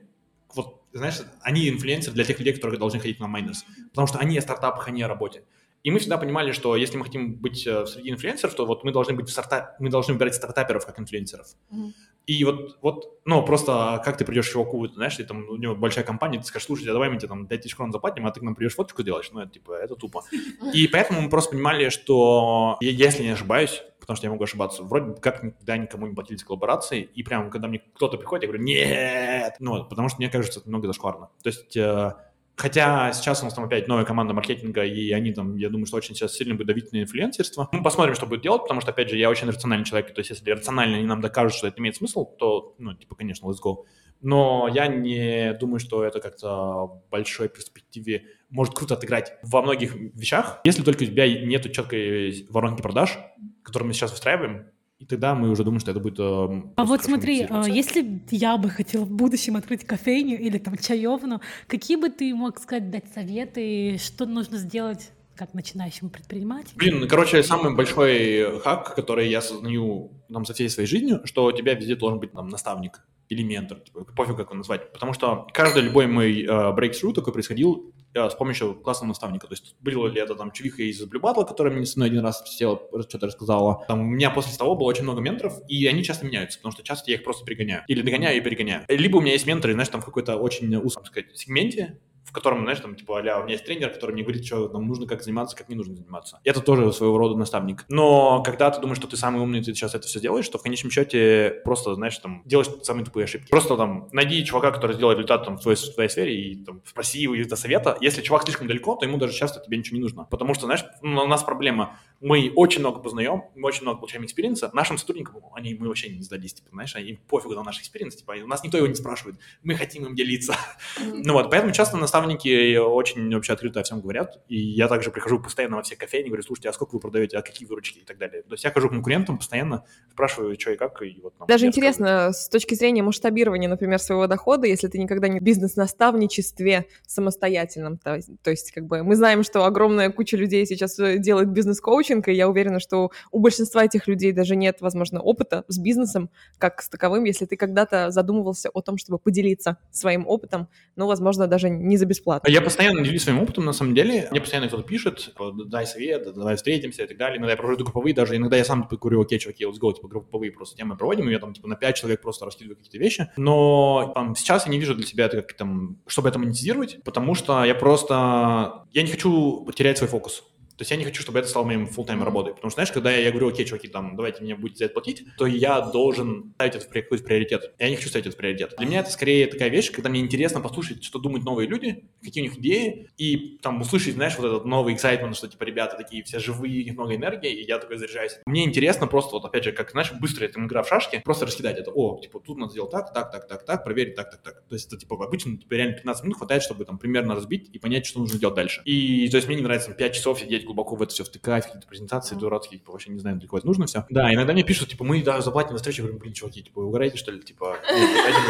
знаешь, они инфлюенсеры для тех людей, которые должны ходить на майнерс, потому что они о стартапах, они о работе. И мы всегда понимали, что если мы хотим быть э, среди инфлюенсеров, то вот мы должны быть в старта... мы должны выбирать стартаперов как инфлюенсеров. Mm-hmm. И вот, вот, ну, просто как ты придешь к чуваку, знаешь, ты там, у него большая компания, ты скажешь, слушай, а давай мы тебе там 5 тысяч крон заплатим, а ты к нам придешь фоточку делаешь, ну, это типа, это тупо. И поэтому мы просто понимали, что, если не ошибаюсь, потому что я могу ошибаться. Вроде как никогда никому не платили за коллаборации, и прям, когда мне кто-то приходит, я говорю, нет, ну, потому что мне кажется, это много зашкварно. То есть, э, хотя сейчас у нас там опять новая команда маркетинга, и они там, я думаю, что очень сейчас сильно будут давить на инфлюенсерство. Мы посмотрим, что будет делать, потому что, опять же, я очень рациональный человек, то есть, если рационально они нам докажут, что это имеет смысл, то, ну, типа, конечно, let's go. Но я не думаю, что это как-то в большой перспективе может круто отыграть во многих вещах, если только у тебя нет четкой воронки продаж, которую мы сейчас выстраиваем, и тогда мы уже думаем, что это будет... Э,
а вот смотри, а, если я бы хотела в будущем открыть кофейню или там чаевну, какие бы ты мог сказать, дать советы, что нужно сделать как начинающему предпринимателю?
Блин, короче, самый большой хак, который я сознаю там, за всей своей жизнью, что у тебя везде должен быть там наставник или ментор, типа, пофиг, как его назвать. Потому что каждый любой мой э, breakthrough такой происходил с помощью классного наставника. То есть было ли это там чувиха из Blue Battle, которая мне со мной один раз села, что-то рассказала. Там у меня после того было очень много менторов, и они часто меняются, потому что часто я их просто пригоняю. Или догоняю и перегоняю. Либо у меня есть менторы, знаешь, там в какой-то очень узком, сказать, сегменте, в котором, знаешь, там, типа, а у меня есть тренер, который мне говорит, что нам нужно как заниматься, как не нужно заниматься. Это тоже своего рода наставник. Но когда ты думаешь, что ты самый умный, ты сейчас это все делаешь, то в конечном счете просто, знаешь, там, делаешь самые тупые ошибки. Просто там найди чувака, который сделал результат там, в, твоей, в твоей сфере и там, спроси его из-за совета. Если чувак слишком далеко, то ему даже часто тебе ничего не нужно. Потому что, знаешь, ну, у нас проблема. Мы очень много познаем, мы очень много получаем experience а. Нашим сотрудникам, они, мы вообще не сдались, типа, знаешь, им пофигу на наш experience, типа, у нас никто его не спрашивает. Мы хотим им делиться. Ну вот, поэтому часто наставники очень вообще открыто о всем говорят. И я также прихожу постоянно во все кофейни, говорю, слушайте, а сколько вы продаете, а какие выручки и так далее. То есть я хожу к конкурентам постоянно, спрашиваю, что и как. И вот,
нам Даже интересно, с точки зрения масштабирования, например, своего дохода, если ты никогда не в бизнес-наставничестве самостоятельном, то, то есть как бы мы знаем, что огромная куча людей сейчас э, делает бизнес-коучинг, коучинг, и я уверена, что у большинства этих людей даже нет, возможно, опыта с бизнесом как с таковым, если ты когда-то задумывался о том, чтобы поделиться своим опытом, ну, возможно, даже не за бесплатно.
Я постоянно делюсь своим опытом, на самом деле. Мне постоянно кто-то пишет, типа, дай совет, давай встретимся и так далее. Иногда я провожу групповые, даже иногда я сам говорю, окей, чуваки, let's go, типа, групповые просто темы проводим, и я там, типа, на 5 человек просто раскидываю какие-то вещи. Но там, сейчас я не вижу для себя как там, чтобы это монетизировать, потому что я просто, я не хочу потерять свой фокус. То есть я не хочу, чтобы это стало моим full time работой. Потому что, знаешь, когда я говорю, окей, чуваки, там, давайте мне будете за это платить, то я должен ставить это в какой-то приоритет. Я не хочу ставить это в приоритет. Для меня это скорее такая вещь, когда мне интересно послушать, что думают новые люди, какие у них идеи, и там услышать, знаешь, вот этот новый excitement, что типа ребята такие все живые, у них много энергии, и я такой заряжаюсь. Мне интересно просто вот опять же, как, знаешь, быстро это игра в шашки, просто раскидать это. О, типа, тут надо сделать так, так, так, так, так, проверить так, так, так. То есть это типа обычно типа, реально 15 минут хватает, чтобы там примерно разбить и понять, что нужно делать дальше. И то есть мне не нравится там, 5 часов сидеть глубоко в это все втыкать какие-то презентации дурацкие, типа, вообще не знаю, для кого это нужно все. Да, иногда мне пишут, типа, мы да, заплатим на встречу, я говорю, блин, чуваки, типа, вы угораете, что ли, типа,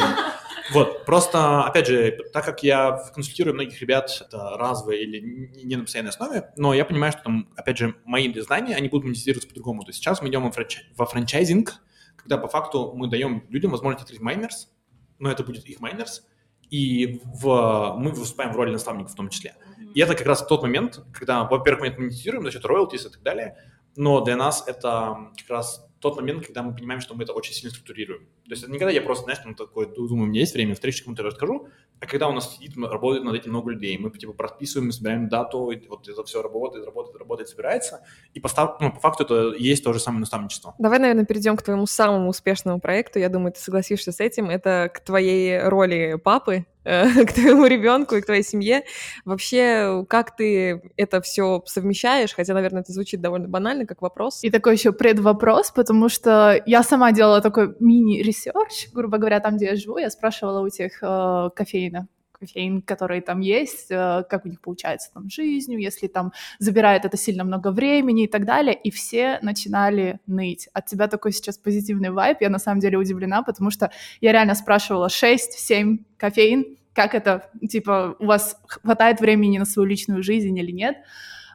вот, просто, опять же, так как я консультирую многих ребят, это разовые или не на постоянной основе, но я понимаю, что там, опять же, мои знания, они будут монетизироваться по-другому. То есть сейчас мы идем во франчайзинг, когда по факту мы даем людям возможность открыть майнерс, но это будет их майнерс, и в, мы выступаем в роли наставников в том числе. И это как раз тот момент, когда, во-первых, мы это монетизируем за счет royalties и так далее, но для нас это как раз тот момент, когда мы понимаем, что мы это очень сильно структурируем. То есть это не когда я просто, знаешь, там такой, думаю, у меня есть время, встречи кому-то расскажу, а когда у нас сидит, работает над этим много людей, мы типа прописываем, собираем data у, и вот это все работает, работает, работает, собирается, и постав, ну, по факту это есть то же самое наставничество.
Давай, наверное, перейдем к твоему самому успешному проекту. Я думаю, ты согласишься с этим. Это к твоей роли папы, к твоему ребенку и к твоей семье. Вообще, как ты это все совмещаешь? Хотя, наверное, это звучит довольно банально, как вопрос.
И такой еще предвопрос, потому что я сама делала такой мини- research, грубо говоря, там, где я живу, я спрашивала у тех э, кофейных кофеин, которые там есть, э, как у них получается там жизнью, если там забирает это сильно много времени и так далее, и все начинали ныть. От тебя такой сейчас позитивный вайп, я на самом деле удивлена, потому что я реально спрашивала 6-7 кофеин, как это, типа, у вас хватает времени на свою личную жизнь или нет.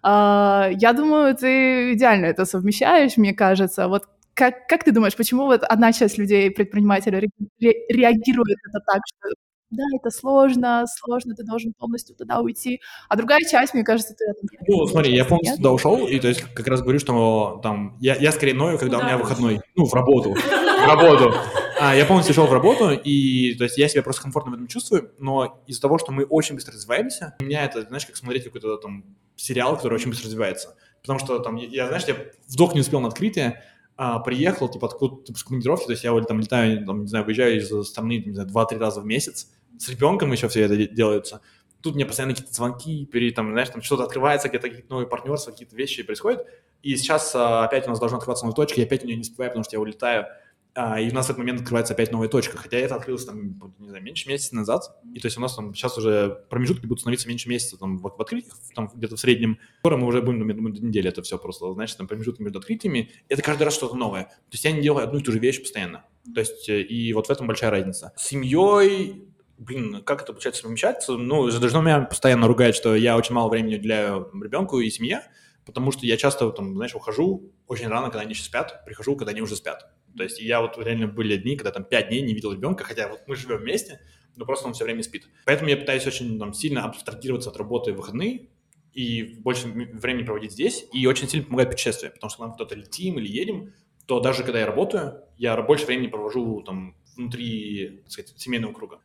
Uh, я думаю, ты идеально это совмещаешь, мне кажется. Вот как, как ты думаешь, почему вот одна часть людей, предпринимателей, ре, реагирует это так, что да, это сложно, сложно, ты должен полностью туда уйти. А другая часть, мне кажется, ты...
Ну, смотри, я полностью туда ушел, и то есть как раз говорю, что там, я, я скорее ною, когда Куда у меня выходной, ну, в работу, в работу. А, я полностью ушел в работу, и то есть я себя просто комфортно в этом чувствую, но из-за того, что мы очень быстро развиваемся, у меня это, знаешь, как смотреть какой-то там сериал, который очень быстро развивается. Потому что там, я, знаешь, я вдох не успел на открытие, а, приехал, типа, откуда-то с командировки, то есть я там летаю, там, не знаю, выезжаю из страны, не знаю, два-три раза в месяц, с ребенком еще все это делается. Тут мне постоянно какие-то звонки, перед, там, знаешь, там что-то открывается, где-то какие-то новые партнерства, какие-то вещи происходят. И сейчас а, опять у нас должна открываться новая точка, я опять у нее не успеваю, потому что я улетаю. А, и у нас в этот момент открывается опять новая точка. Хотя это открылось там, не знаю, меньше месяца назад. И то есть у нас там сейчас уже промежутки будут становиться меньше месяца там, в, в открытиях, там где-то в среднем. Скоро мы уже будем, думаю, до недели это все просто, знаешь, там промежутки между открытиями. Это каждый раз что-то новое. То есть я не делаю одну и ту же вещь постоянно. То есть э, и вот в этом большая разница. С семьей блин, как это получается совмещаться? Ну, жена меня постоянно ругает, что я очень мало времени уделяю ребенку и семье, потому что я часто, там, знаешь, ухожу очень рано, когда они еще спят, прихожу, когда они уже спят. То есть я вот реально были дни, когда там пять дней не видел ребенка, хотя вот мы живем вместе, но просто он все время спит. Поэтому я пытаюсь очень там, сильно абстрагироваться от работы в выходные и больше времени проводить здесь. И очень сильно помогает путешествие, потому что нам кто-то летим или едем, то даже когда я работаю, я больше времени провожу там внутри, так сказать, семейного круга.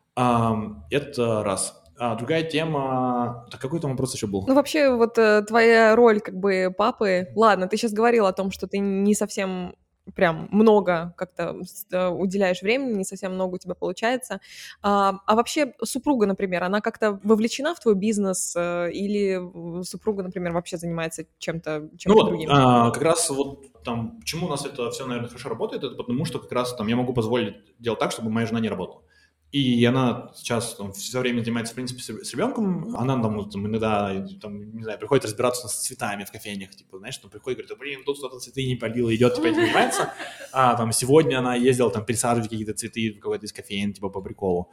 Это раз. А другая тема... Так какой там вопрос еще был?
Ну, вообще, вот э, твоя роль как бы папы... Ладно, ты сейчас говорил о том, что ты не совсем прям много как-то э, уделяешь времени, не совсем много у тебя получается. А, а вообще супруга, например, она как-то вовлечена в твой бизнес э, или супруга, например, вообще занимается чем-то чем
ну,
другим?
А, как раз вот там, почему у нас это все, наверное, хорошо работает, это потому что как раз там я могу позволить делать так, чтобы моя жена не работала. И она сейчас там, все время занимается, в принципе, с, ребенком. Она там, там иногда, там, не знаю, приходит разбираться с цветами в кофейнях. Типа, знаешь, там приходит, говорит, блин, тут кто-то цветы не полил, идет, типа, этим занимается. А там сегодня она ездила там пересаживать какие-то цветы в какой-то из кофеин, типа, по приколу.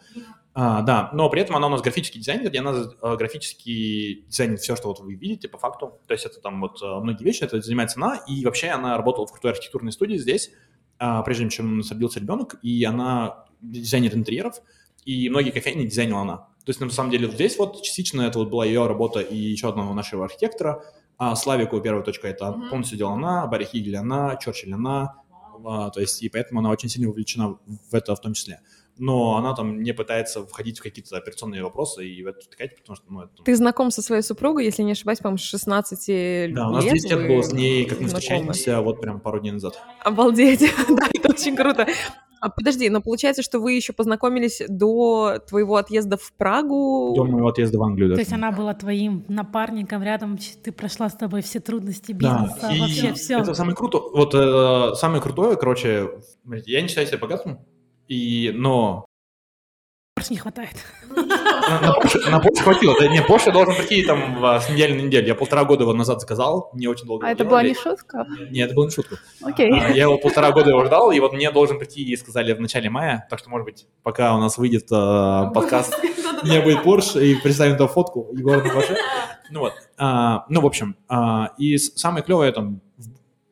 А, да, но при этом она у нас графический дизайнер, и она э, графически дизайнит все, что вот вы видите по факту. То есть это там вот э, многие вещи, это занимается она. И вообще она работала в крутой архитектурной студии здесь, прежде чем у нас родился ребенок, и она дизайнер интерьеров, и многие кофейни дизайнила она. То есть, на самом деле, вот здесь вот частично это вот была ее работа и еще одного нашего архитектора. А Славику первая точка это mm-hmm. полностью делала она, Барри Хигель она, Черчилль она. А, то есть, и поэтому она очень сильно вовлечена в это в том числе. Но она там не пытается входить в какие-то операционные вопросы и в это втыкать, потому что... Ну, это...
Ты знаком со своей супругой, если не ошибаюсь, по-моему, с 16 лет?
Да, у нас 10 лет было с ней, как мы встречаемся, вот прям пару дней назад.
Обалдеть, да, это очень круто. А подожди, но получается, что вы еще познакомились до твоего отъезда в Прагу?
До моего отъезда в Англию, да.
То есть она была твоим напарником рядом, ты прошла с тобой все трудности бизнеса, да. вообще и все.
Это самое круто. Вот э, самое крутое, короче, я не считаю себя богатым, и, но
Порш не хватает.
На, Porsche хватило. Да, не, Porsche должен прийти там с недели на неделю. Я полтора года его назад заказал, не очень долго.
А это была не шутка?
Нет, это была не шутка.
Окей.
А, я его полтора года его ждал, и вот мне должен прийти, и сказали, в начале мая, так что, может быть, пока у нас выйдет э, подкаст, не будет Porsche, и представим ту фотку Егора на Porsche. Ну вот. А, ну, в общем, а, и самое клевое там,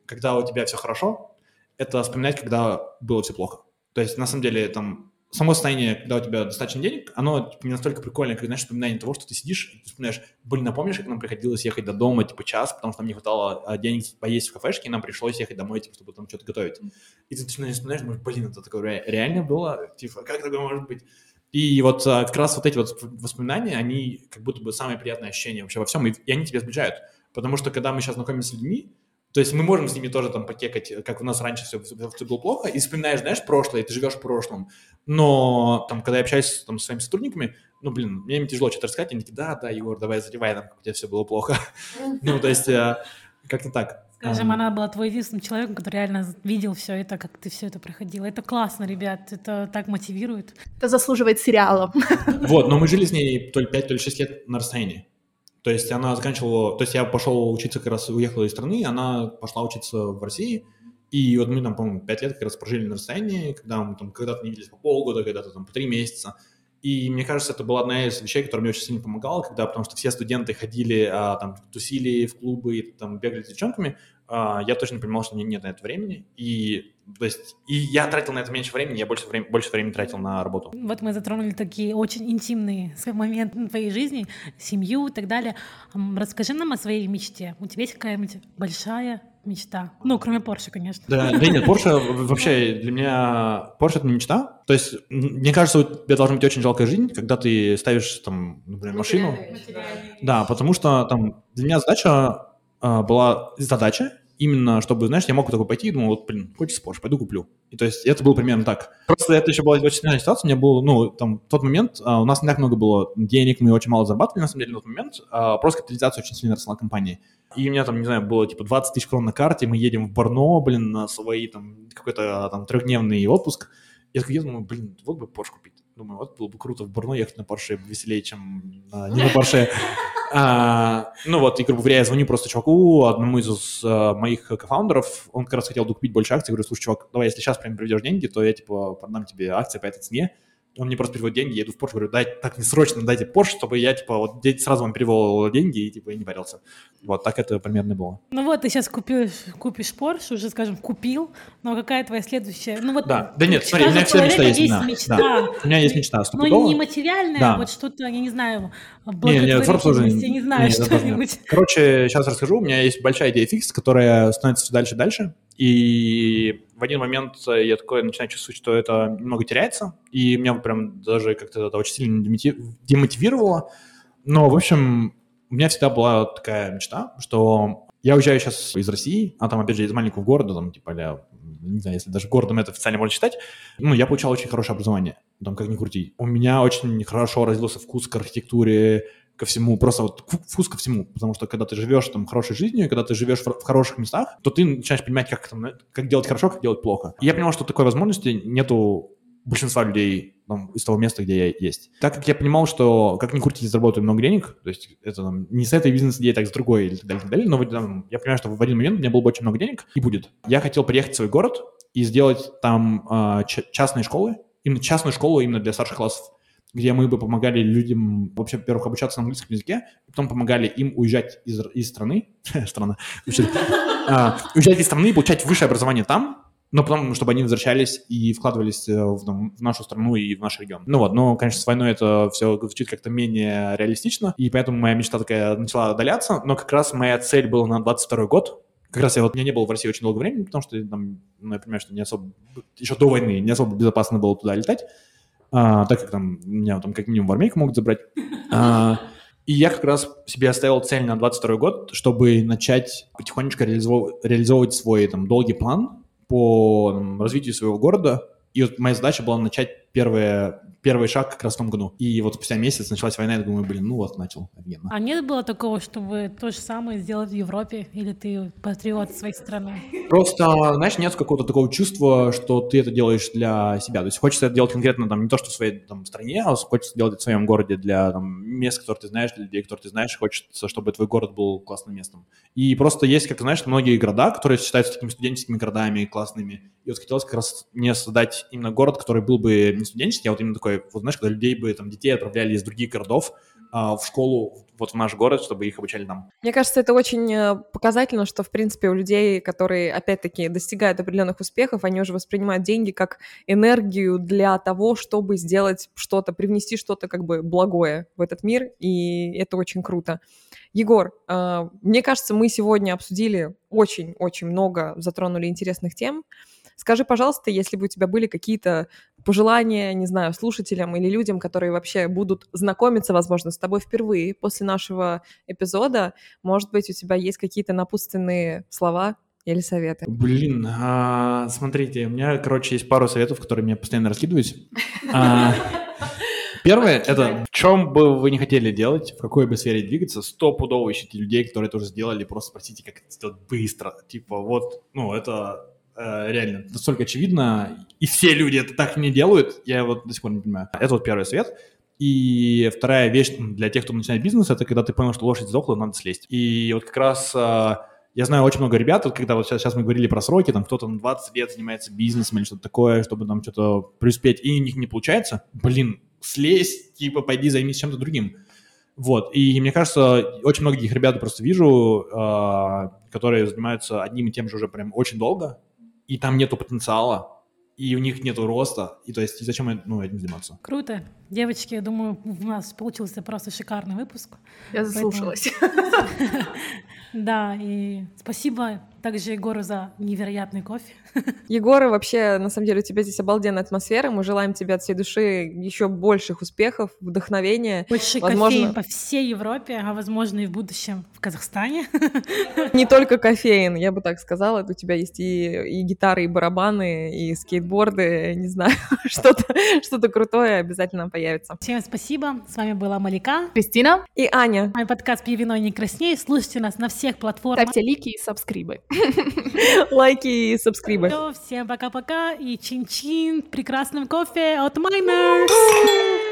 когда у тебя все хорошо, это вспоминать, когда было все плохо. То есть, на самом деле, там, само состояние, когда у тебя достаточно денег, оно типа, не настолько прикольное, как, знаешь, вспоминание того, что ты сидишь и вспоминаешь, блин, напомнишь, как нам приходилось ехать до дома, типа, час, потому что нам не хватало а, денег поесть в кафешке, и нам пришлось ехать домой, типа, чтобы там что-то готовить. И ты начинаешь вспоминаешь, думаешь, блин, это такое реально было? Типа, как такое может быть? И вот а, как раз вот эти вот воспоминания, они как будто бы самые приятные ощущения вообще во всем, и, и они тебя сближают. Потому что когда мы сейчас знакомимся с людьми, то есть мы можем с ними тоже там потекать, как у нас раньше все, все, все было плохо, и вспоминаешь, знаешь, прошлое, и ты живешь в прошлом. Но там, когда я общаюсь там, с своими сотрудниками, ну, блин, мне им тяжело что-то рассказать, они такие, да, да, Егор, давай заливай нам, как у тебя все было плохо. Ну, то есть э, как-то так.
Скажем, она была твой единственным человеком, который реально видел все это, как ты все это проходила. Это классно, ребят, это так мотивирует.
Это заслуживает сериала.
Вот, но мы жили с ней то ли 5, то ли 6 лет на расстоянии. То есть она заканчивала, то есть я пошел учиться как раз, уехала из страны, она пошла учиться в России, и вот мы там, по-моему, пять лет как раз прожили на расстоянии, когда мы там когда-то не виделись по полгода, когда-то там по три месяца. И мне кажется, это была одна из вещей, которая мне очень сильно помогала, когда, потому что все студенты ходили, а, там, тусили в клубы, там, бегали с девчонками, а, я точно понимал, что мне нет на это времени. И, то есть, и я тратил на это меньше времени, я больше, времени, больше времени тратил на работу.
Вот мы затронули такие очень интимные моменты твоей жизни, семью и так далее. Расскажи нам о своей мечте. У тебя есть какая-нибудь большая мечта. Ну, кроме Porsche, конечно.
Да, да нет, Porsche вообще для меня Porsche это не мечта. То есть, мне кажется, у тебя должна быть очень жалкая жизнь, когда ты ставишь там, например, машину. Да, потому что там для меня задача а, была задача именно чтобы, знаешь, я мог такой пойти и думал, вот, блин, хочется Porsche, пойду куплю. И то есть это было примерно так. Просто это еще была очень сильная ситуация, у меня был, ну, там, в тот момент а, у нас не так много было денег, мы очень мало зарабатывали, на самом деле, в тот момент. А, просто капитализация очень сильно росла компании. И у меня там, не знаю, было типа 20 тысяч крон на карте, мы едем в Борно, блин, на свои там какой-то там трехдневный отпуск. Я такой, думаю, блин, вот бы Porsche купить. Думаю, вот было бы круто в Борно ехать на Porsche веселее, чем а, не на Porsche. А, ну вот, и, грубо говоря, я звоню просто чуваку, одному из а, моих кофаундеров, он как раз хотел докупить больше акций, говорю, слушай, чувак, давай, если сейчас прям приведешь деньги, то я, типа, продам тебе акции по этой цене, он мне просто переводит деньги, я иду в Porsche, говорю, дай, так не срочно дайте Porsche, чтобы я, типа, вот сразу вам перевел деньги и, типа, и не парился. Вот так это примерно было.
Ну вот, ты сейчас купишь, купишь Porsche, уже, скажем, купил, но какая твоя следующая? Ну вот,
да, да нет, смотри, у меня всегда мечта есть.
есть мечта. Да.
У меня есть мечта,
Но ну, не материальная, да. вот что-то, я не знаю, не, не, уже, я не знаю, не, что-нибудь.
Короче, сейчас расскажу, у меня есть большая идея фикс, которая становится все дальше и дальше, и в один момент я такой начинаю чувствовать, что это немного теряется, и меня прям даже как-то это очень сильно демотивировало. Но, в общем, у меня всегда была такая мечта, что я уезжаю сейчас из России, а там, опять же, из маленького города, там, типа, я, не знаю, если даже городом это официально можно считать, ну, я получал очень хорошее образование, там, как ни крути. У меня очень хорошо развился вкус к архитектуре, ко всему, просто вот вкус ко всему, потому что когда ты живешь там хорошей жизнью, когда ты живешь в, в хороших местах, то ты начинаешь понимать, как, там, как делать хорошо, как делать плохо. И я понимал, что такой возможности нету большинства людей там, из того места, где я есть. Так как я понимал, что как ни крути, заработаю много денег, то есть это там, не с этой бизнес-идеей, так с другой и так далее, так далее, но там, я понимаю, что в один момент у меня было бы очень много денег и будет. Я хотел приехать в свой город и сделать там э, частные школы, именно частную школу именно для старших классов где мы бы помогали людям, вообще, во-первых, обучаться на английском языке, потом помогали им уезжать из, из страны, страна, уезжать из страны и получать высшее образование там, но потом, чтобы они возвращались и вкладывались э, в, там, в нашу страну и в наш регион. Ну вот, но, конечно, с войной это все звучит как-то менее реалистично, и поэтому моя мечта такая начала отдаляться, но как раз моя цель была на 22 год, как раз я вот, меня не было в России очень долго времени, потому что там, ну, я понимаю, что не особо, еще до войны не особо безопасно было туда летать, а, так как там меня там как минимум в армейку могут забрать. А, и я как раз себе оставил цель на 22 год, чтобы начать потихонечку реализовывать, реализовывать свой там долгий план по там, развитию своего города. И вот моя задача была начать первое первый шаг как раз в том году. И вот спустя месяц началась война, я думаю, блин, ну вот, начал, офигенно.
А нет было такого, чтобы то же самое сделать в Европе? Или ты патриот своей страны?
Просто, знаешь, нет какого-то такого чувства, что ты это делаешь для себя. То есть хочется это делать конкретно там не то, что в своей там, стране, а хочется делать это в своем городе для там, мест, которые ты знаешь, для людей, которых ты знаешь. Хочется, чтобы твой город был классным местом. И просто есть, как знаешь, многие города, которые считаются такими студенческими городами классными. И вот хотелось как раз мне создать именно город, который был бы не студенческий, а вот именно такой, вот знаешь, когда людей бы, там, детей отправляли из других городов а, в школу, вот в наш город, чтобы их обучали там.
Мне кажется, это очень э, показательно, что, в принципе, у людей, которые, опять-таки, достигают определенных успехов, они уже воспринимают деньги как энергию для того, чтобы сделать что-то, привнести что-то как бы благое в этот мир, и это очень круто. Егор, э, мне кажется, мы сегодня обсудили очень-очень много, затронули интересных тем. Скажи, пожалуйста, если бы у тебя были какие-то пожелания, не знаю, слушателям или людям, которые вообще будут знакомиться, возможно, с тобой впервые после нашего эпизода, может быть, у тебя есть какие-то напутственные слова или советы?
Блин, а, смотрите, у меня, короче, есть пару советов, которые мне постоянно раскидываюсь. А, первое — это в чем бы вы не хотели делать, в какой бы сфере двигаться, стопудово ищите людей, которые тоже сделали, просто спросите, как это сделать быстро. Типа вот, ну, это реально настолько очевидно, и все люди это так не делают, я вот до сих пор не понимаю. Это вот первый совет. И вторая вещь для тех, кто начинает бизнес, это когда ты понял, что лошадь сдохла, надо слезть. И вот как раз э, я знаю очень много ребят, вот когда вот сейчас, сейчас мы говорили про сроки, там кто-то 20 лет занимается бизнесом или что-то такое, чтобы там что-то преуспеть, и у них не получается, блин, слезь, типа, пойди займись чем-то другим. Вот, и мне кажется, очень многих ребят просто вижу, э, которые занимаются одним и тем же уже прям очень долго, и там нету потенциала, и у них нету роста, и то есть зачем ну, этим заниматься?
Круто. Девочки, я думаю, у нас получился просто шикарный выпуск.
Я заслушалась.
Да, и спасибо также Егору за невероятный кофе.
Егор, вообще, на самом деле, у тебя здесь обалденная атмосфера. Мы желаем тебе от всей души еще больших успехов, вдохновения.
Больше возможно... кофеин по всей Европе, а возможно и в будущем в Казахстане.
Не только кофеин, я бы так сказала. У тебя есть и, и гитары, и барабаны, и скейтборды, не знаю, что-то что крутое обязательно появится.
Всем спасибо. С вами была Малика,
Кристина
и Аня.
Мой подкаст «Пей вино не краснее». Слушайте нас на всех платформах.
Ставьте лики и сабскрибы.
Лайки и сабскрибы.
Всем пока-пока и чин-чин прекрасным кофе от Miners.